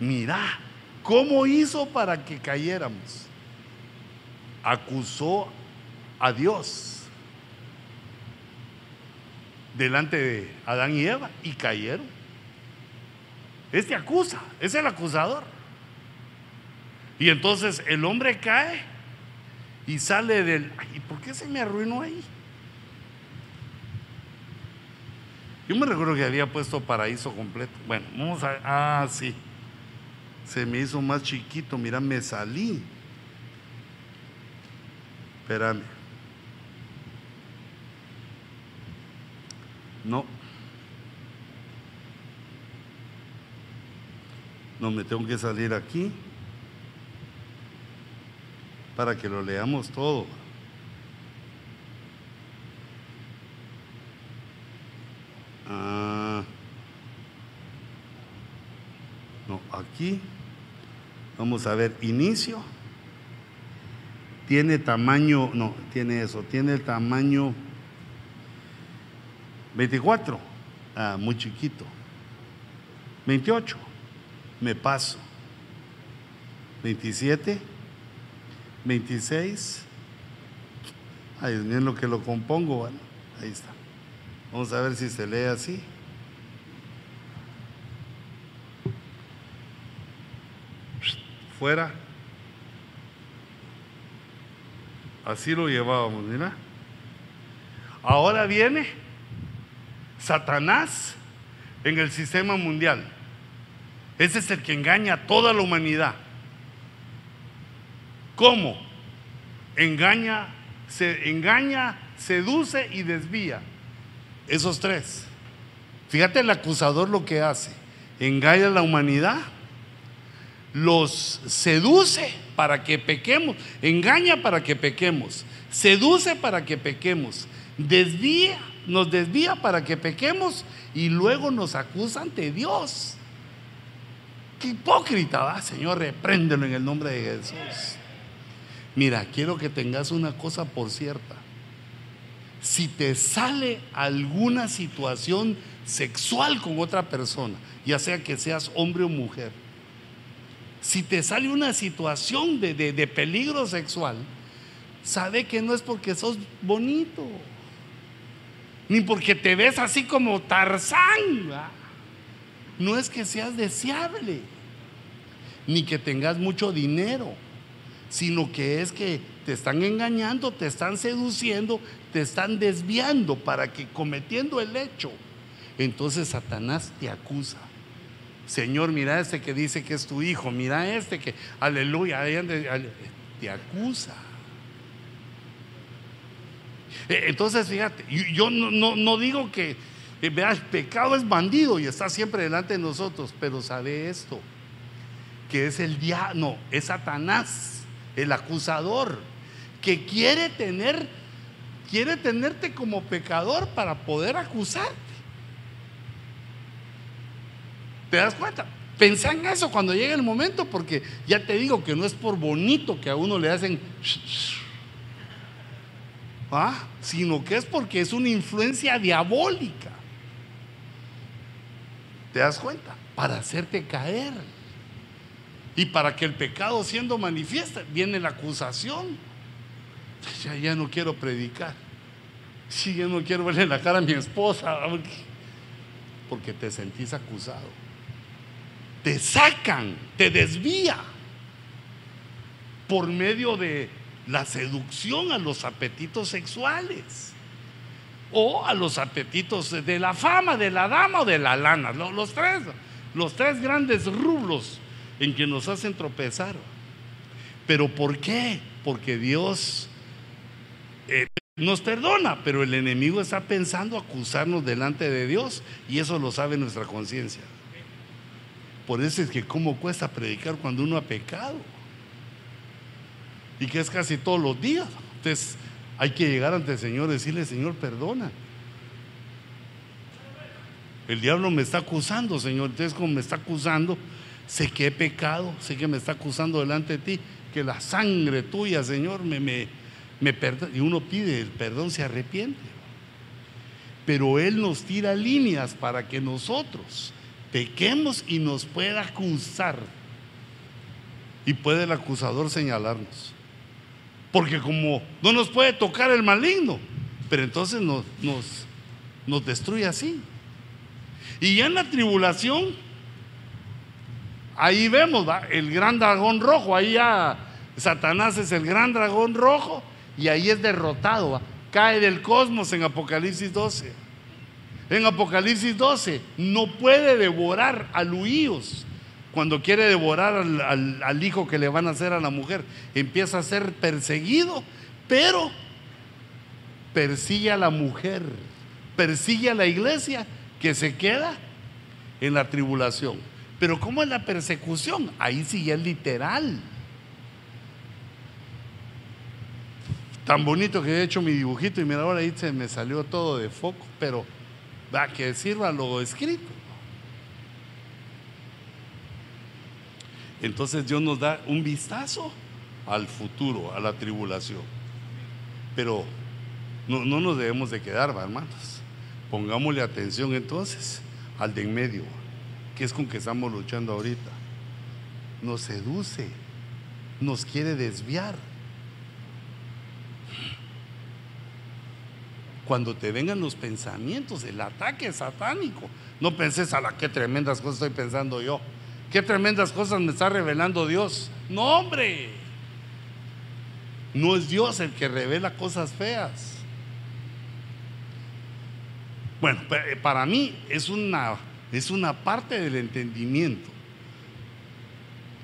Mira, ¿cómo hizo para que cayéramos? Acusó a Dios delante de Adán y Eva y cayeron. Este acusa, es el acusador. Y entonces el hombre cae y sale del... ¿Y por qué se me arruinó ahí? Yo me recuerdo que había puesto paraíso completo. Bueno, vamos a... Ah, sí. Se me hizo más chiquito. Mira, me salí. Espérame. No. No, me tengo que salir aquí para que lo leamos todo. Ah, no, aquí vamos a ver inicio. Tiene tamaño, no, tiene eso, tiene el tamaño 24, ah, muy chiquito. 28 me paso. 27, 26. Ay, mío, lo que lo compongo, bueno, ahí está. Vamos a ver si se lee así. Fuera. Así lo llevábamos, mira. Ahora viene Satanás en el sistema mundial. Ese es el que engaña a toda la humanidad. ¿Cómo? Engaña, se engaña, seduce y desvía. Esos tres. Fíjate el acusador lo que hace. Engaña a la humanidad, los seduce para que pequemos, engaña para que pequemos, seduce para que pequemos, desvía, nos desvía para que pequemos y luego nos acusa ante Dios hipócrita, va, Señor, repréndelo en el nombre de Jesús. Mira, quiero que tengas una cosa por cierta. Si te sale alguna situación sexual con otra persona, ya sea que seas hombre o mujer, si te sale una situación de, de peligro sexual, sabe que no es porque sos bonito, ni porque te ves así como Tarzán. No es que seas deseable ni que tengas mucho dinero, sino que es que te están engañando, te están seduciendo, te están desviando para que cometiendo el hecho, entonces Satanás te acusa. Señor, mira este que dice que es tu hijo, mira este que, aleluya, te acusa. E, entonces, fíjate, yo no, digo que, eh, veas, pecado es bandido y está siempre delante de nosotros, pero sabe esto, que es el diablo, es Satanás, el acusador, que quiere tener, quiere tenerte como pecador para poder acusarte. ¿Te das cuenta? Pensá en eso cuando llegue el momento, porque ya te digo que no es por bonito que a uno le hacen, ¿ah? sino que es porque es una influencia diabólica. ¿Te das cuenta? Para hacerte caer. Y para que el pecado siendo manifiesta, viene la acusación. Ya, ya no quiero predicar. Si ya no quiero verle la cara a mi esposa. Porque te sentís acusado. Te sacan, te desvía. Por medio de la seducción a los apetitos sexuales. O a los apetitos de la fama, de la dama o de la lana. Los tres, los tres grandes rublos en que nos hacen tropezar. ¿Pero por qué? Porque Dios eh, nos perdona, pero el enemigo está pensando acusarnos delante de Dios y eso lo sabe nuestra conciencia. Por eso es que cómo cuesta predicar cuando uno ha pecado. Y que es casi todos los días. Entonces, hay que llegar ante el Señor y decirle, Señor, perdona. El diablo me está acusando, Señor. Entonces, como me está acusando, sé que he pecado, sé que me está acusando delante de ti, que la sangre tuya, Señor, me, me, me perdona. Y uno pide el perdón, se arrepiente. Pero Él nos tira líneas para que nosotros pequemos y nos pueda acusar. Y puede el acusador señalarnos. Porque como no nos puede tocar el maligno, pero entonces nos, nos, nos destruye así. Y ya en la tribulación, ahí vemos el gran dragón rojo, ahí ya Satanás es el gran dragón rojo y ahí es derrotado, cae del cosmos en Apocalipsis 12. En Apocalipsis 12 no puede devorar a Luíos cuando quiere devorar al, hijo que le van a hacer a la mujer. Empieza a ser perseguido, pero persigue a la mujer, persigue a la iglesia que se queda en la tribulación. Pero ¿cómo es la persecución? Ahí sí es literal. Tan bonito que he hecho mi dibujito y mira ahora ahí se me salió todo de foco, pero va que sirva lo escrito. Entonces Dios nos da un vistazo al futuro, a la tribulación. Pero no, nos debemos de quedar, hermanos. Pongámosle atención entonces al de en medio, que es con que estamos luchando ahorita. Nos seduce, nos quiere desviar. Cuando te vengan los pensamientos, el ataque satánico, no penses a la que tremendas cosas estoy pensando yo. Qué tremendas cosas me está revelando Dios. No, hombre. No es Dios el que revela cosas feas. Bueno, eh, para mí es una, es una parte del entendimiento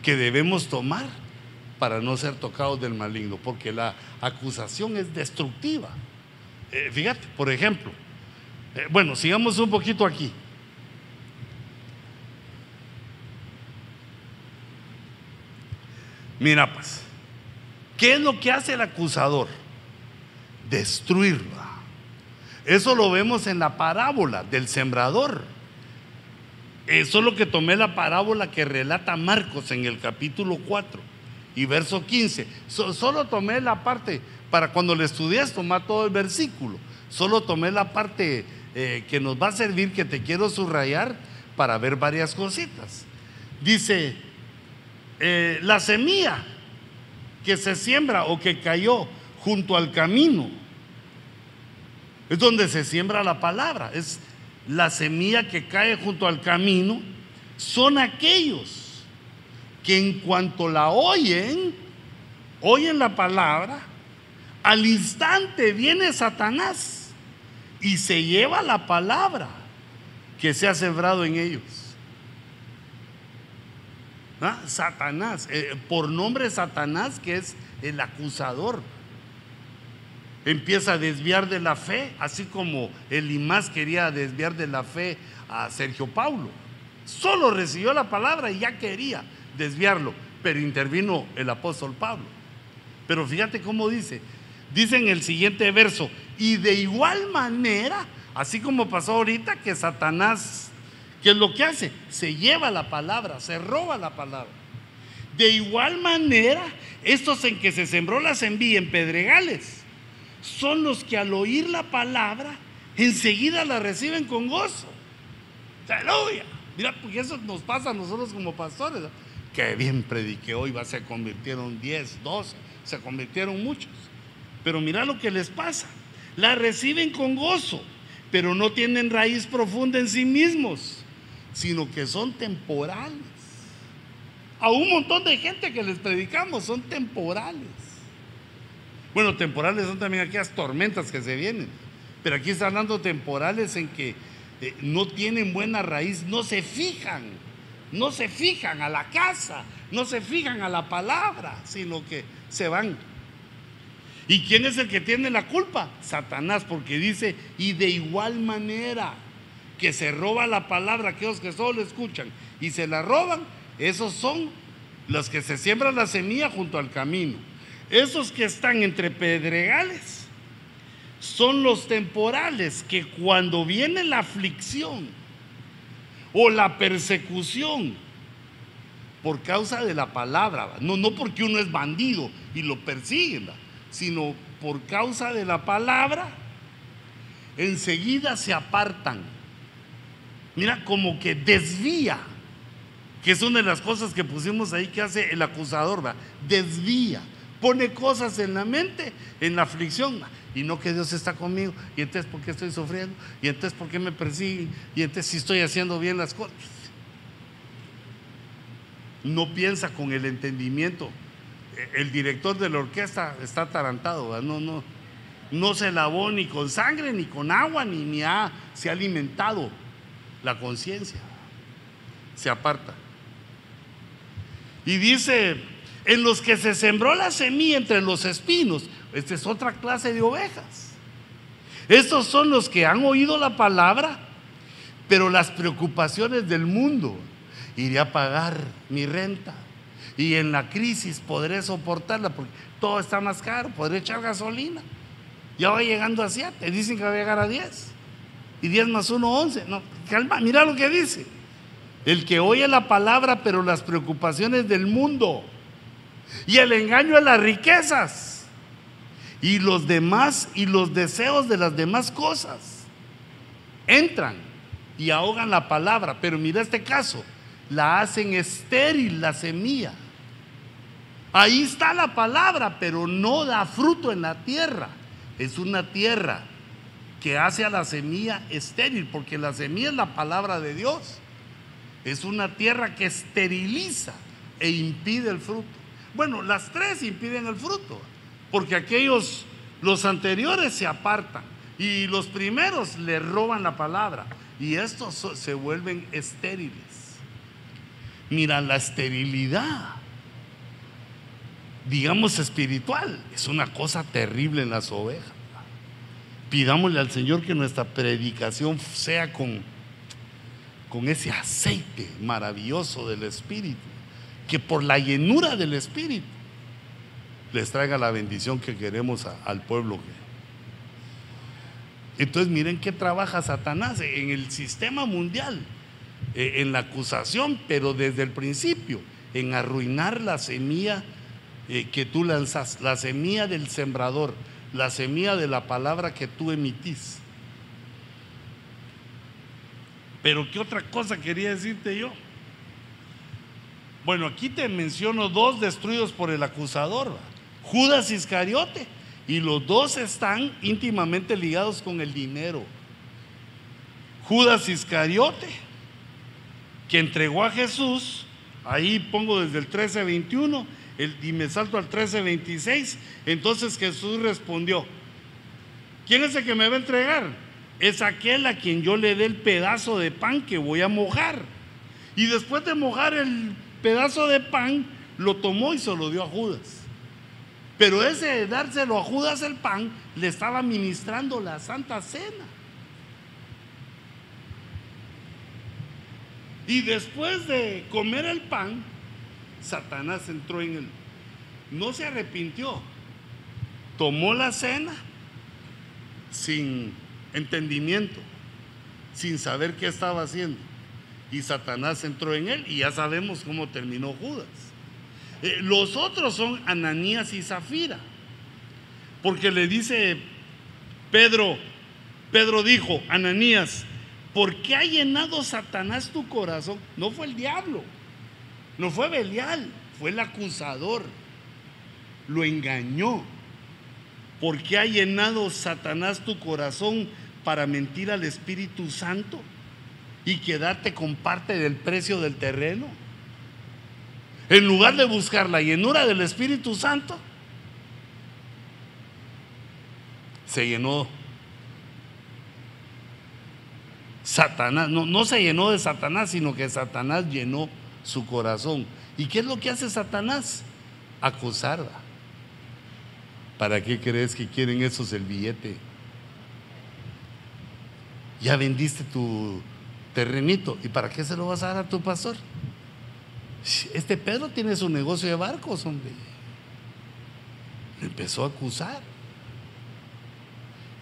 que debemos tomar para no ser tocados del maligno, porque la acusación es destructiva. Eh, fíjate, por ejemplo, eh, bueno, sigamos un poquito aquí. Mira pues, ¿qué es lo que hace el acusador? Destruirla. Eso lo vemos en la parábola del sembrador. Eso es lo que tomé la parábola que relata Marcos en el capítulo 4 y verso 15. solo tomé la parte, para cuando le estudias, tomar todo el versículo. Solo tomé la parte eh, que nos va a servir, que te quiero subrayar, para ver varias cositas. Dice, eh, la semilla que se siembra o que cayó junto al camino es donde se siembra la palabra. Es la semilla que cae junto al camino. Son aquellos que en cuanto la oyen, oyen la palabra, al instante viene Satanás y se lleva la palabra que se ha sembrado en ellos. ¿Ah? Satanás, eh, por nombre Satanás, que es el acusador. Empieza a desviar de la fe, así como Elimás quería desviar de la fe a Sergio Paulo. Solo recibió la palabra y ya quería desviarlo, pero intervino el apóstol Pablo. Pero fíjate cómo dice, dice en el siguiente verso, y de igual manera, así como pasó ahorita que Satanás ¿Qué es lo que hace? Se lleva la palabra, se roba la palabra. De igual manera, estos en que se sembró la semilla en pedregales son los que al oír la palabra enseguida la reciben con gozo. Aleluya. Mira, porque eso nos pasa a nosotros como pastores. Que bien prediqué hoy, va, se convirtieron 10, 12, se convirtieron muchos. Pero mira lo que les pasa. La reciben con gozo, pero no tienen raíz profunda en sí mismos sino que son temporales. A un montón de gente que les predicamos son temporales. Bueno, temporales son también aquellas tormentas que se vienen, pero aquí está hablando temporales en que eh, no tienen buena raíz, no se fijan, no se fijan a la casa, no se fijan a la palabra, sino que se van. ¿Y quién es el que tiene la culpa? Satanás, porque dice, y de igual manera que se roba la palabra, aquellos que solo escuchan y se la roban, esos son los que se siembran la semilla junto al camino. esos que están entre pedregales son los temporales que cuando viene la aflicción o la persecución por causa de la palabra, no, no porque uno es bandido y lo persiguen, sino por causa de la palabra, enseguida se apartan. Mira, como que desvía, que es una de las cosas que pusimos ahí que hace el acusador, desvía, pone cosas en la mente, en la aflicción, y no que Dios está conmigo, y entonces ¿por qué estoy sufriendo? Y entonces ¿por qué me persiguen? Y entonces si estoy haciendo bien las cosas. No piensa con el entendimiento. El director de la orquesta está atarantado, no, no, no se lavó ni con sangre, ni con agua, ni, ni ha, se ha alimentado la conciencia. Se aparta. Y dice, en los que se sembró la semilla entre los espinos, esta es otra clase de ovejas. Estos son los que han oído la palabra, pero las preocupaciones del mundo, iré a pagar mi renta y en la crisis podré soportarla porque todo está más caro, podré echar gasolina. Ya va llegando a 7, dicen que va a llegar a 10. Y 10 más 1, 11. No, calma, mira lo que dice. El que oye la palabra, pero las preocupaciones del mundo y el engaño de las riquezas y los demás y los deseos de las demás cosas entran y ahogan la palabra. Pero mira este caso, la hacen estéril la semilla. Ahí está la palabra, pero no da fruto en la tierra es una tierra que hace a la semilla estéril, porque la semilla es la palabra de Dios. Es una tierra que esteriliza e impide el fruto. Bueno, las tres impiden el fruto, porque aquellos, los anteriores se apartan y los primeros le roban la palabra y estos se vuelven estériles. Mira, la esterilidad digamos, espiritual. Es una cosa terrible en las ovejas. Pidámosle al Señor que nuestra predicación sea con, con ese aceite maravilloso del Espíritu, que por la llenura del Espíritu les traiga la bendición que queremos al pueblo. Entonces miren qué trabaja Satanás en el sistema mundial, eh, en la acusación, pero desde el principio, en arruinar la semilla eh, que tú lanzas, la semilla del sembrador, la semilla de la palabra que tú emitís. Pero ¿qué otra cosa quería decirte yo? Bueno, aquí te menciono dos destruidos por el acusador, Judas Iscariote, y los dos están íntimamente ligados con el dinero. Judas Iscariote, que entregó a Jesús, ahí pongo desde el 13-21, y me salto al 13:26. Entonces Jesús respondió, ¿quién es el que me va a entregar? Es aquel a quien yo le dé el pedazo de pan que voy a mojar. Y después de mojar el pedazo de pan, lo tomó y se lo dio a Judas. Pero ese de dárselo a Judas el pan, le estaba ministrando la Santa Cena. Y después de comer el pan, Satanás entró en él. No se arrepintió. Tomó la cena sin entendimiento, sin saber qué estaba haciendo. Y Satanás entró en él y ya sabemos cómo terminó Judas. Eh, los otros son Ananías y Zafira. Porque le dice Pedro, Pedro dijo, Ananías, ¿por qué ha llenado Satanás tu corazón? No fue el diablo no fue Belial, fue el acusador. Lo engañó. ¿Por qué ha llenado Satanás tu corazón para mentir al Espíritu Santo y quedarte con parte del precio del terreno? En lugar de buscar la llenura del Espíritu Santo, se llenó Satanás, no, no se llenó de Satanás, sino que Satanás llenó su corazón. ¿Y qué es lo que hace Satanás? Acusarla. ¿Para qué crees que quieren esos el billete? Ya vendiste tu terrenito. ¿Y para qué se lo vas a dar a tu pastor? Este Pedro tiene su negocio de barcos, hombre. Empezó a acusar.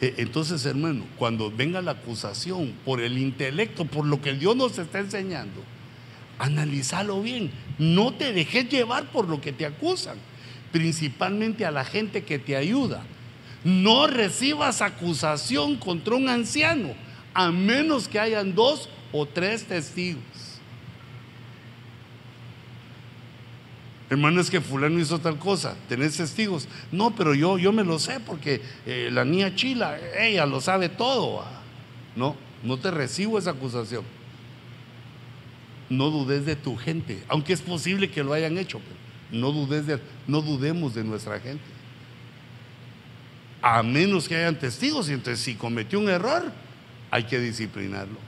E, entonces, hermano, cuando venga la acusación por el intelecto, por lo que Dios nos está enseñando, analízalo bien. No te dejes llevar por lo que te acusan, principalmente a la gente que te ayuda. No recibas acusación contra un anciano, a menos que hayan dos o tres testigos. Hermano, es que fulano hizo tal cosa, tenés testigos. No, pero yo, yo me lo sé porque eh, la niña chila, ella lo sabe todo. No, no te recibo esa acusación. No dudes de tu gente, aunque es posible que lo hayan hecho, pero no dudes de, no dudemos de nuestra gente. A menos que hayan testigos, y entonces si cometió un error, hay que disciplinarlo.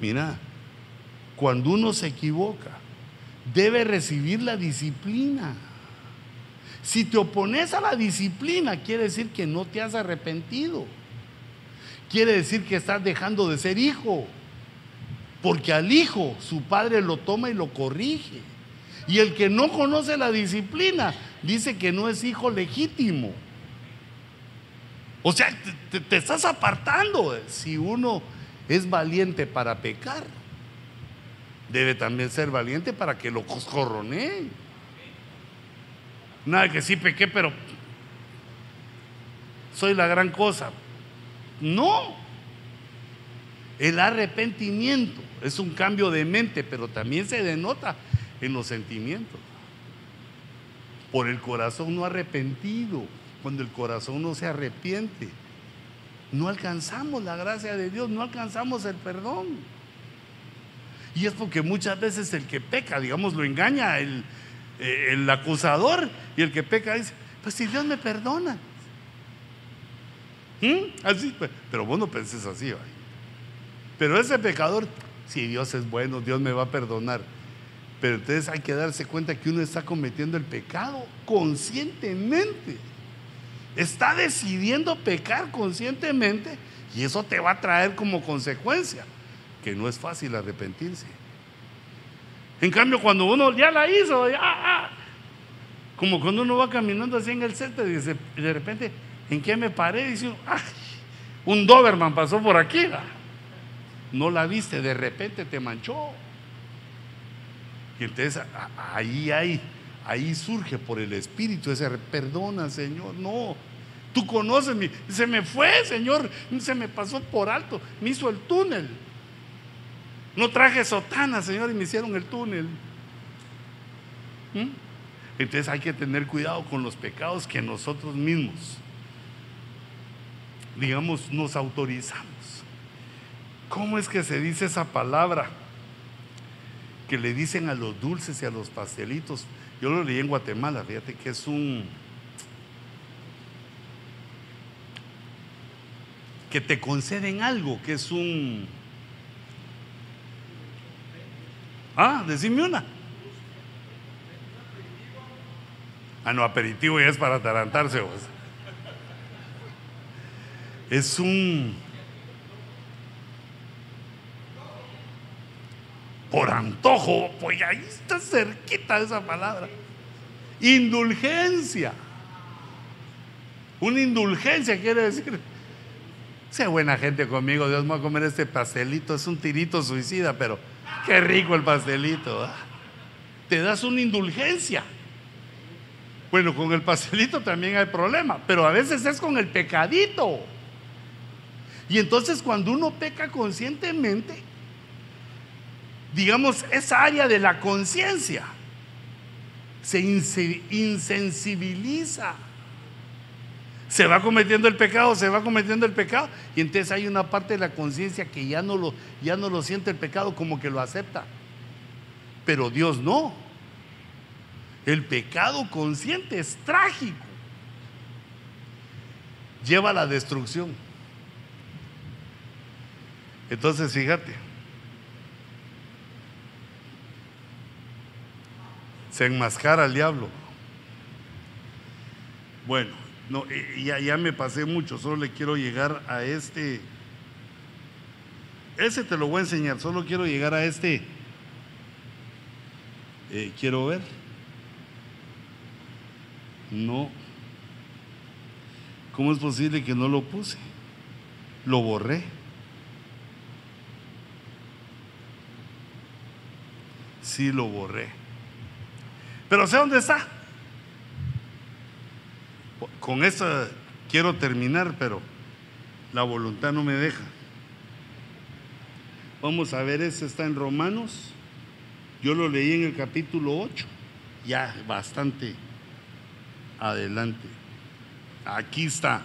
Mira, cuando uno se equivoca, debe recibir la disciplina. Si te opones a la disciplina, quiere decir que no te has arrepentido. Quiere decir que estás dejando de ser hijo. Porque al hijo su padre lo toma y lo corrige. Y el que no conoce la disciplina dice que no es hijo legítimo. O sea, te, estás apartando. Si uno es valiente para pecar, debe también ser valiente para que lo coscorronee. Nada que sí pequé, pero soy la gran cosa. No. El arrepentimiento es un cambio de mente, pero también se denota en los sentimientos. Por el corazón no arrepentido, cuando el corazón no se arrepiente, no alcanzamos la gracia de Dios, no alcanzamos el perdón. Y es porque muchas veces el que peca, digamos, lo engaña el, eh, el acusador y el que peca dice, pues si Dios me perdona. ¿Mm? Así, pues, pero vos no penses así. Pero ese pecador, si Dios es bueno, Dios me va a perdonar. Pero entonces hay que darse cuenta que uno está cometiendo el pecado conscientemente. Está decidiendo pecar conscientemente y eso te va a traer como consecuencia que no es fácil arrepentirse. En cambio, cuando uno ya la hizo, ya, como cuando uno va caminando así en el centro y de repente, ¿en qué me paré? Dice, un Doberman pasó por aquí. No la viste, de repente te manchó. Y entonces ahí hay, ahí surge por el Espíritu ese, perdona Señor, no, tú conoces mi, se me fue Señor, se me pasó por alto, me hizo el túnel. No traje sotana, Señor, y me hicieron el túnel. ¿Mm? Entonces hay que tener cuidado con los pecados que nosotros mismos, digamos, nos autorizamos. ¿Cómo es que se dice esa palabra que le dicen a los dulces y a los pastelitos? Yo lo leí en Guatemala, fíjate que es un... que te conceden algo, que es un Ah, decime una. Ah, no, aperitivo ya es para atarantarse. Pues. Es un... Por antojo, pues ahí está cerquita esa palabra. Indulgencia. Una indulgencia quiere decir, sea buena gente conmigo, Dios me va a comer este pastelito, es un tirito suicida, pero Qué rico el pastelito. Te das una indulgencia. Bueno, con el pastelito también hay problema, pero a veces es con el pecadito. Y entonces cuando uno peca conscientemente, digamos, esa área de la conciencia se insensibiliza se va cometiendo el pecado, se va cometiendo el pecado, y entonces hay una parte de la conciencia que ya no, lo, ya no lo siente el pecado como que lo acepta. Pero Dios no. El pecado consciente es trágico. Lleva a la destrucción. Entonces, fíjate. Se enmascara al diablo. Bueno, no, eh, ya, ya me pasé mucho, solo le quiero llegar a este. Ese te lo voy a enseñar, solo quiero llegar a este. Eh, quiero ver. No. ¿Cómo es posible que no lo puse? Lo borré. Sí, lo borré. Pero sé dónde está. Con eso quiero terminar, pero la voluntad no me deja. Vamos a ver, eso está en Romanos. Yo lo leí en el capítulo 8, ya bastante adelante. Aquí está.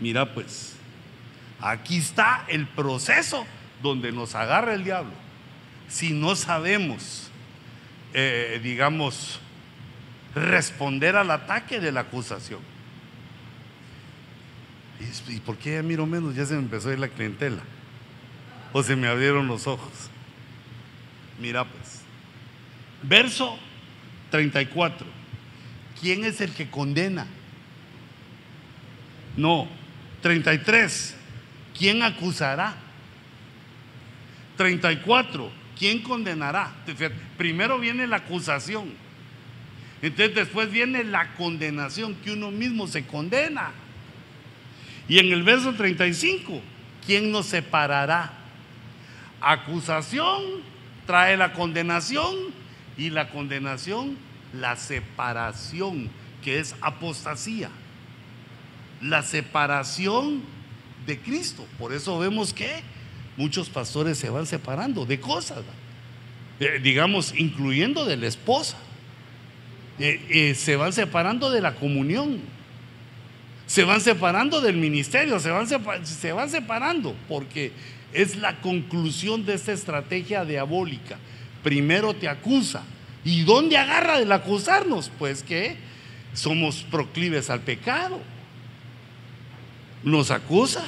Mira pues, aquí está el proceso donde nos agarra el diablo. Si no sabemos, eh, digamos, responder al ataque de la acusación. ¿Y por qué ya miro menos? Ya se me empezó a ir la clientela. O se me abrieron los ojos. Mira pues. Verso 34. ¿Quién es el que condena? No. 33. ¿Quién acusará? 34. ¿Quién condenará? Primero viene la acusación. Entonces después viene la condenación, que uno mismo se condena. Y en el verso 35, ¿quién nos separará? Acusación trae la condenación y la condenación la separación, que es apostasía. La separación de Cristo. Por eso vemos que muchos pastores se van separando de cosas, eh, digamos, incluyendo de la esposa. Eh, eh, se van separando de la comunión se van separando del ministerio, se van, se van separando, porque es la conclusión de esta estrategia diabólica. Primero te acusa. ¿Y dónde agarra del acusarnos? Pues que somos proclives al pecado. Nos acusa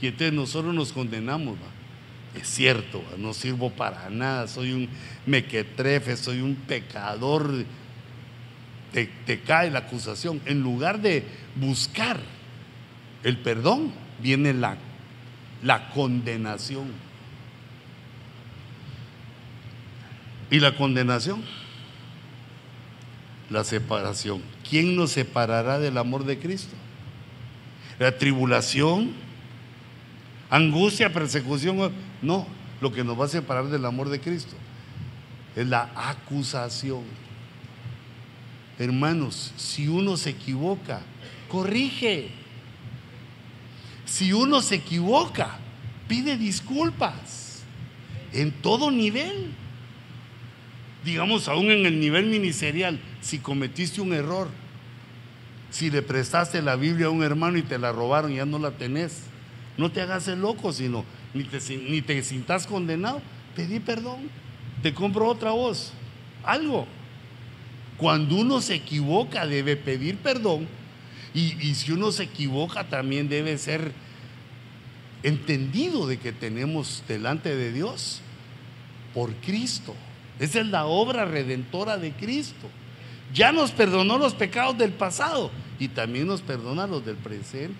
y entonces nosotros nos condenamos. Es cierto, no sirvo para nada, soy un mequetrefe, soy un pecador te, cae la acusación. En lugar de buscar el perdón, viene la, la condenación. ¿Y la condenación? La separación. ¿Quién nos separará del amor de Cristo? La tribulación, angustia, persecución. No, lo que nos va a separar del amor de Cristo es la acusación. Hermanos, si uno se equivoca, corrige. Si uno se equivoca, pide disculpas en todo nivel. Digamos, aún en el nivel ministerial, si cometiste un error, si le prestaste la Biblia a un hermano y te la robaron ya no la tenés, no te hagas el loco, sino ni te, ni te sintas condenado, pedí perdón, te compro otra voz, algo. Cuando uno se equivoca debe pedir perdón y, si uno se equivoca también debe ser entendido de que tenemos delante de Dios por Cristo. Esa es la obra redentora de Cristo. Ya nos perdonó los pecados del pasado y también nos perdona los del presente.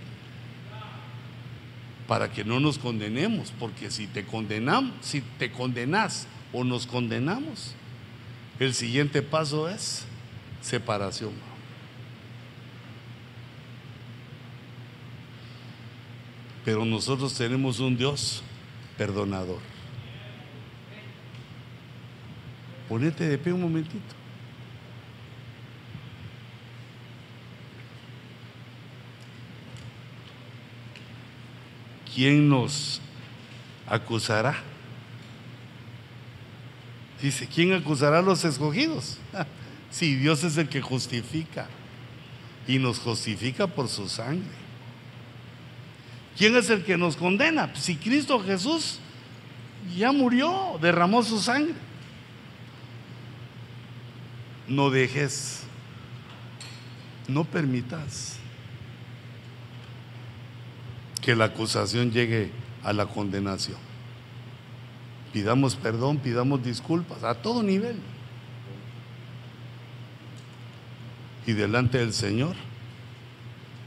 Para que no nos condenemos, porque si te condenamos, si te condenas o nos condenamos, el siguiente paso es separación. Pero nosotros tenemos un Dios perdonador. Ponete de pie un momentito. ¿Quién nos acusará? Dice, ¿quién acusará a los escogidos? Si Dios es el que justifica y nos justifica por su sangre. ¿Quién es el que nos condena? Si Cristo Jesús ya murió, derramó su sangre. No dejes, no permitas que la acusación llegue a la condenación. Pidamos perdón, pidamos disculpas a todo nivel. y delante del Señor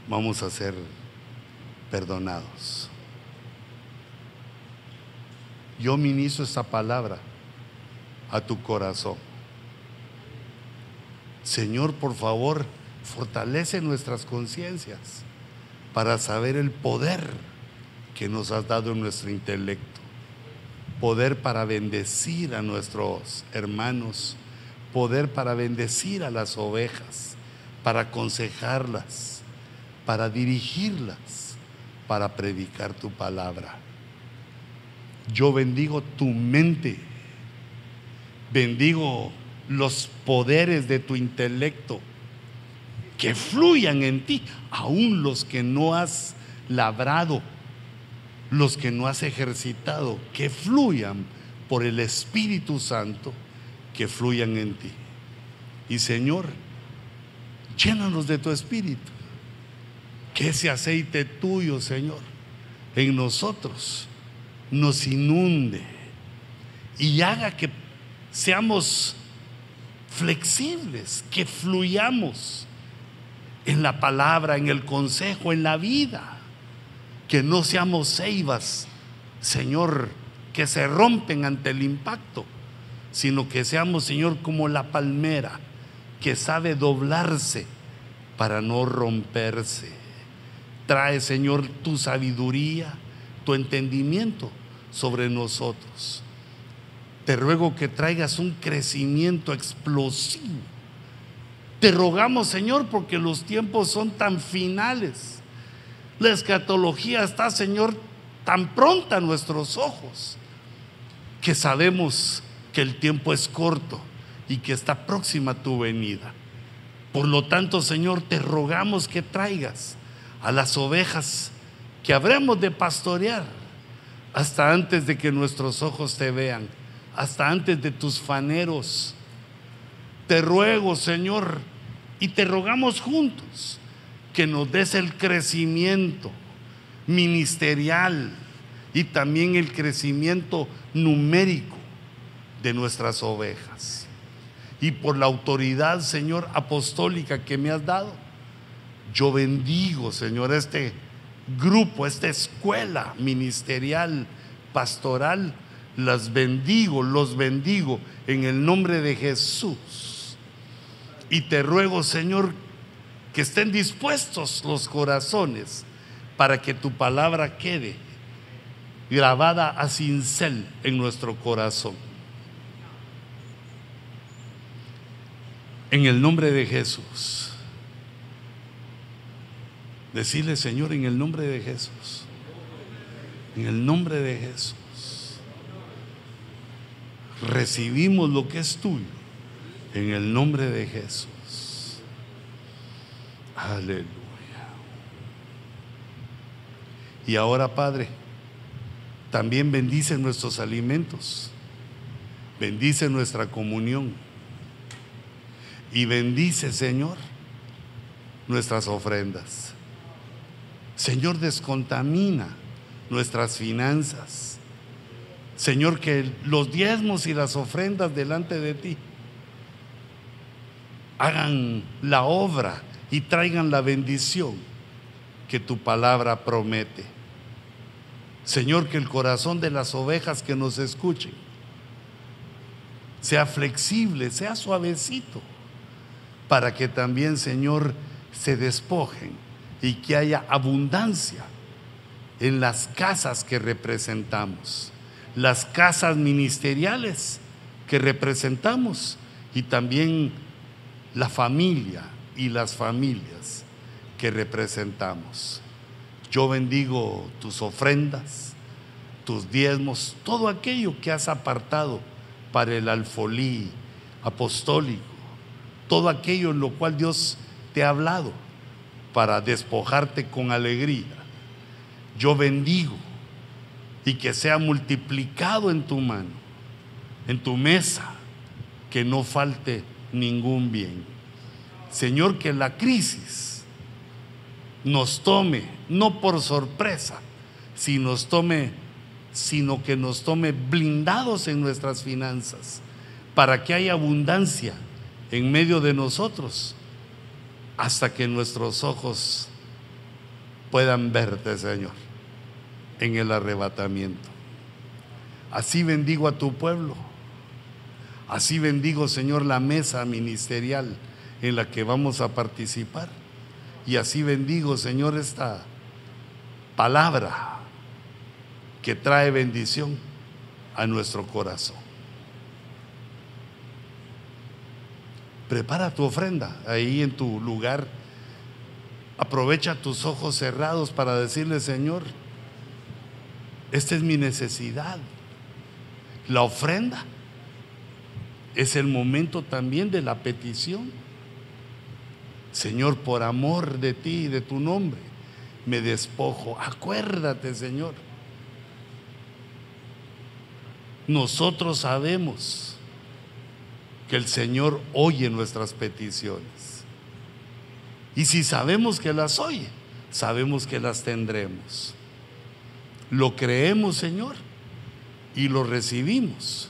vamos a ser perdonados. Yo ministro esta palabra a tu corazón. Señor, por favor, fortalece nuestras conciencias para saber el poder que nos has dado en nuestro intelecto. Poder para bendecir a nuestros hermanos, poder para bendecir a las ovejas, para aconsejarlas, para dirigirlas, para predicar tu palabra. Yo bendigo tu mente, bendigo los poderes de tu intelecto que fluyan en ti, aún los que no has labrado, los que no has ejercitado, que fluyan por el Espíritu Santo, que fluyan en ti. Y Señor, llénanos de tu Espíritu, que ese aceite tuyo, Señor, en nosotros nos inunde y haga que seamos flexibles, que fluyamos en la palabra, en el consejo, en la vida. Que no seamos ceibas, Señor, que se rompen ante el impacto, sino que seamos, Señor, como la palmera, que sabe doblarse para no romperse. Trae, Señor, tu sabiduría, tu entendimiento sobre nosotros. Te ruego que traigas un crecimiento explosivo te rogamos, Señor, porque los tiempos son tan finales. La escatología está, Señor, tan pronta a nuestros ojos que sabemos que el tiempo es corto y que está próxima tu venida. Por lo tanto, Señor, te rogamos que traigas a las ovejas que habremos de pastorear hasta antes de que nuestros ojos te vean, hasta antes de tus faneros. Te ruego, Señor, y te rogamos juntos que nos des el crecimiento ministerial y también el crecimiento numérico de nuestras ovejas. Y por la autoridad, Señor, apostólica que me has dado, yo bendigo, Señor, este grupo, esta escuela ministerial, pastoral, las bendigo, los bendigo en el nombre de Jesús. Y te ruego, Señor, que estén dispuestos los corazones para que tu palabra quede grabada a cincel en nuestro corazón. En el nombre de Jesús. Decirle, Señor, en el nombre de Jesús. En el nombre de Jesús. Recibimos lo que es tuyo en el nombre de Jesús. Aleluya. Y ahora, Padre, también bendice nuestros alimentos, bendice nuestra comunión y bendice, Señor, nuestras ofrendas. Señor, descontamina nuestras finanzas. Señor, que los diezmos y las ofrendas delante de ti hagan la obra y traigan la bendición que tu palabra promete. Señor, que el corazón de las ovejas que nos escuchen sea flexible, sea suavecito, para que también, Señor, se despojen y que haya abundancia en las casas que representamos, las casas ministeriales que representamos y también la familia y las familias que representamos. Yo bendigo tus ofrendas, tus diezmos, todo aquello que has apartado para el alfolí apostólico, todo aquello en lo cual Dios te ha hablado para despojarte con alegría. Yo bendigo y que sea multiplicado en tu mano, en tu mesa, que no falte ningún bien. Señor, que la crisis nos tome, no por sorpresa, si nos tome, sino que nos tome blindados en nuestras finanzas, para que haya abundancia en medio de nosotros, hasta que nuestros ojos puedan verte, Señor, en el arrebatamiento. Así bendigo a tu pueblo Así bendigo, Señor, la mesa ministerial en la que vamos a participar. Y así bendigo, Señor, esta palabra que trae bendición a nuestro corazón. Prepara tu ofrenda ahí en tu lugar. Aprovecha tus ojos cerrados para decirle, Señor, esta es mi necesidad. La ofrenda es el momento también de la petición. Señor, por amor de ti y de tu nombre, me despojo. Acuérdate, Señor. Nosotros sabemos que el Señor oye nuestras peticiones. Y si sabemos que las oye, sabemos que las tendremos. Lo creemos, Señor, y lo recibimos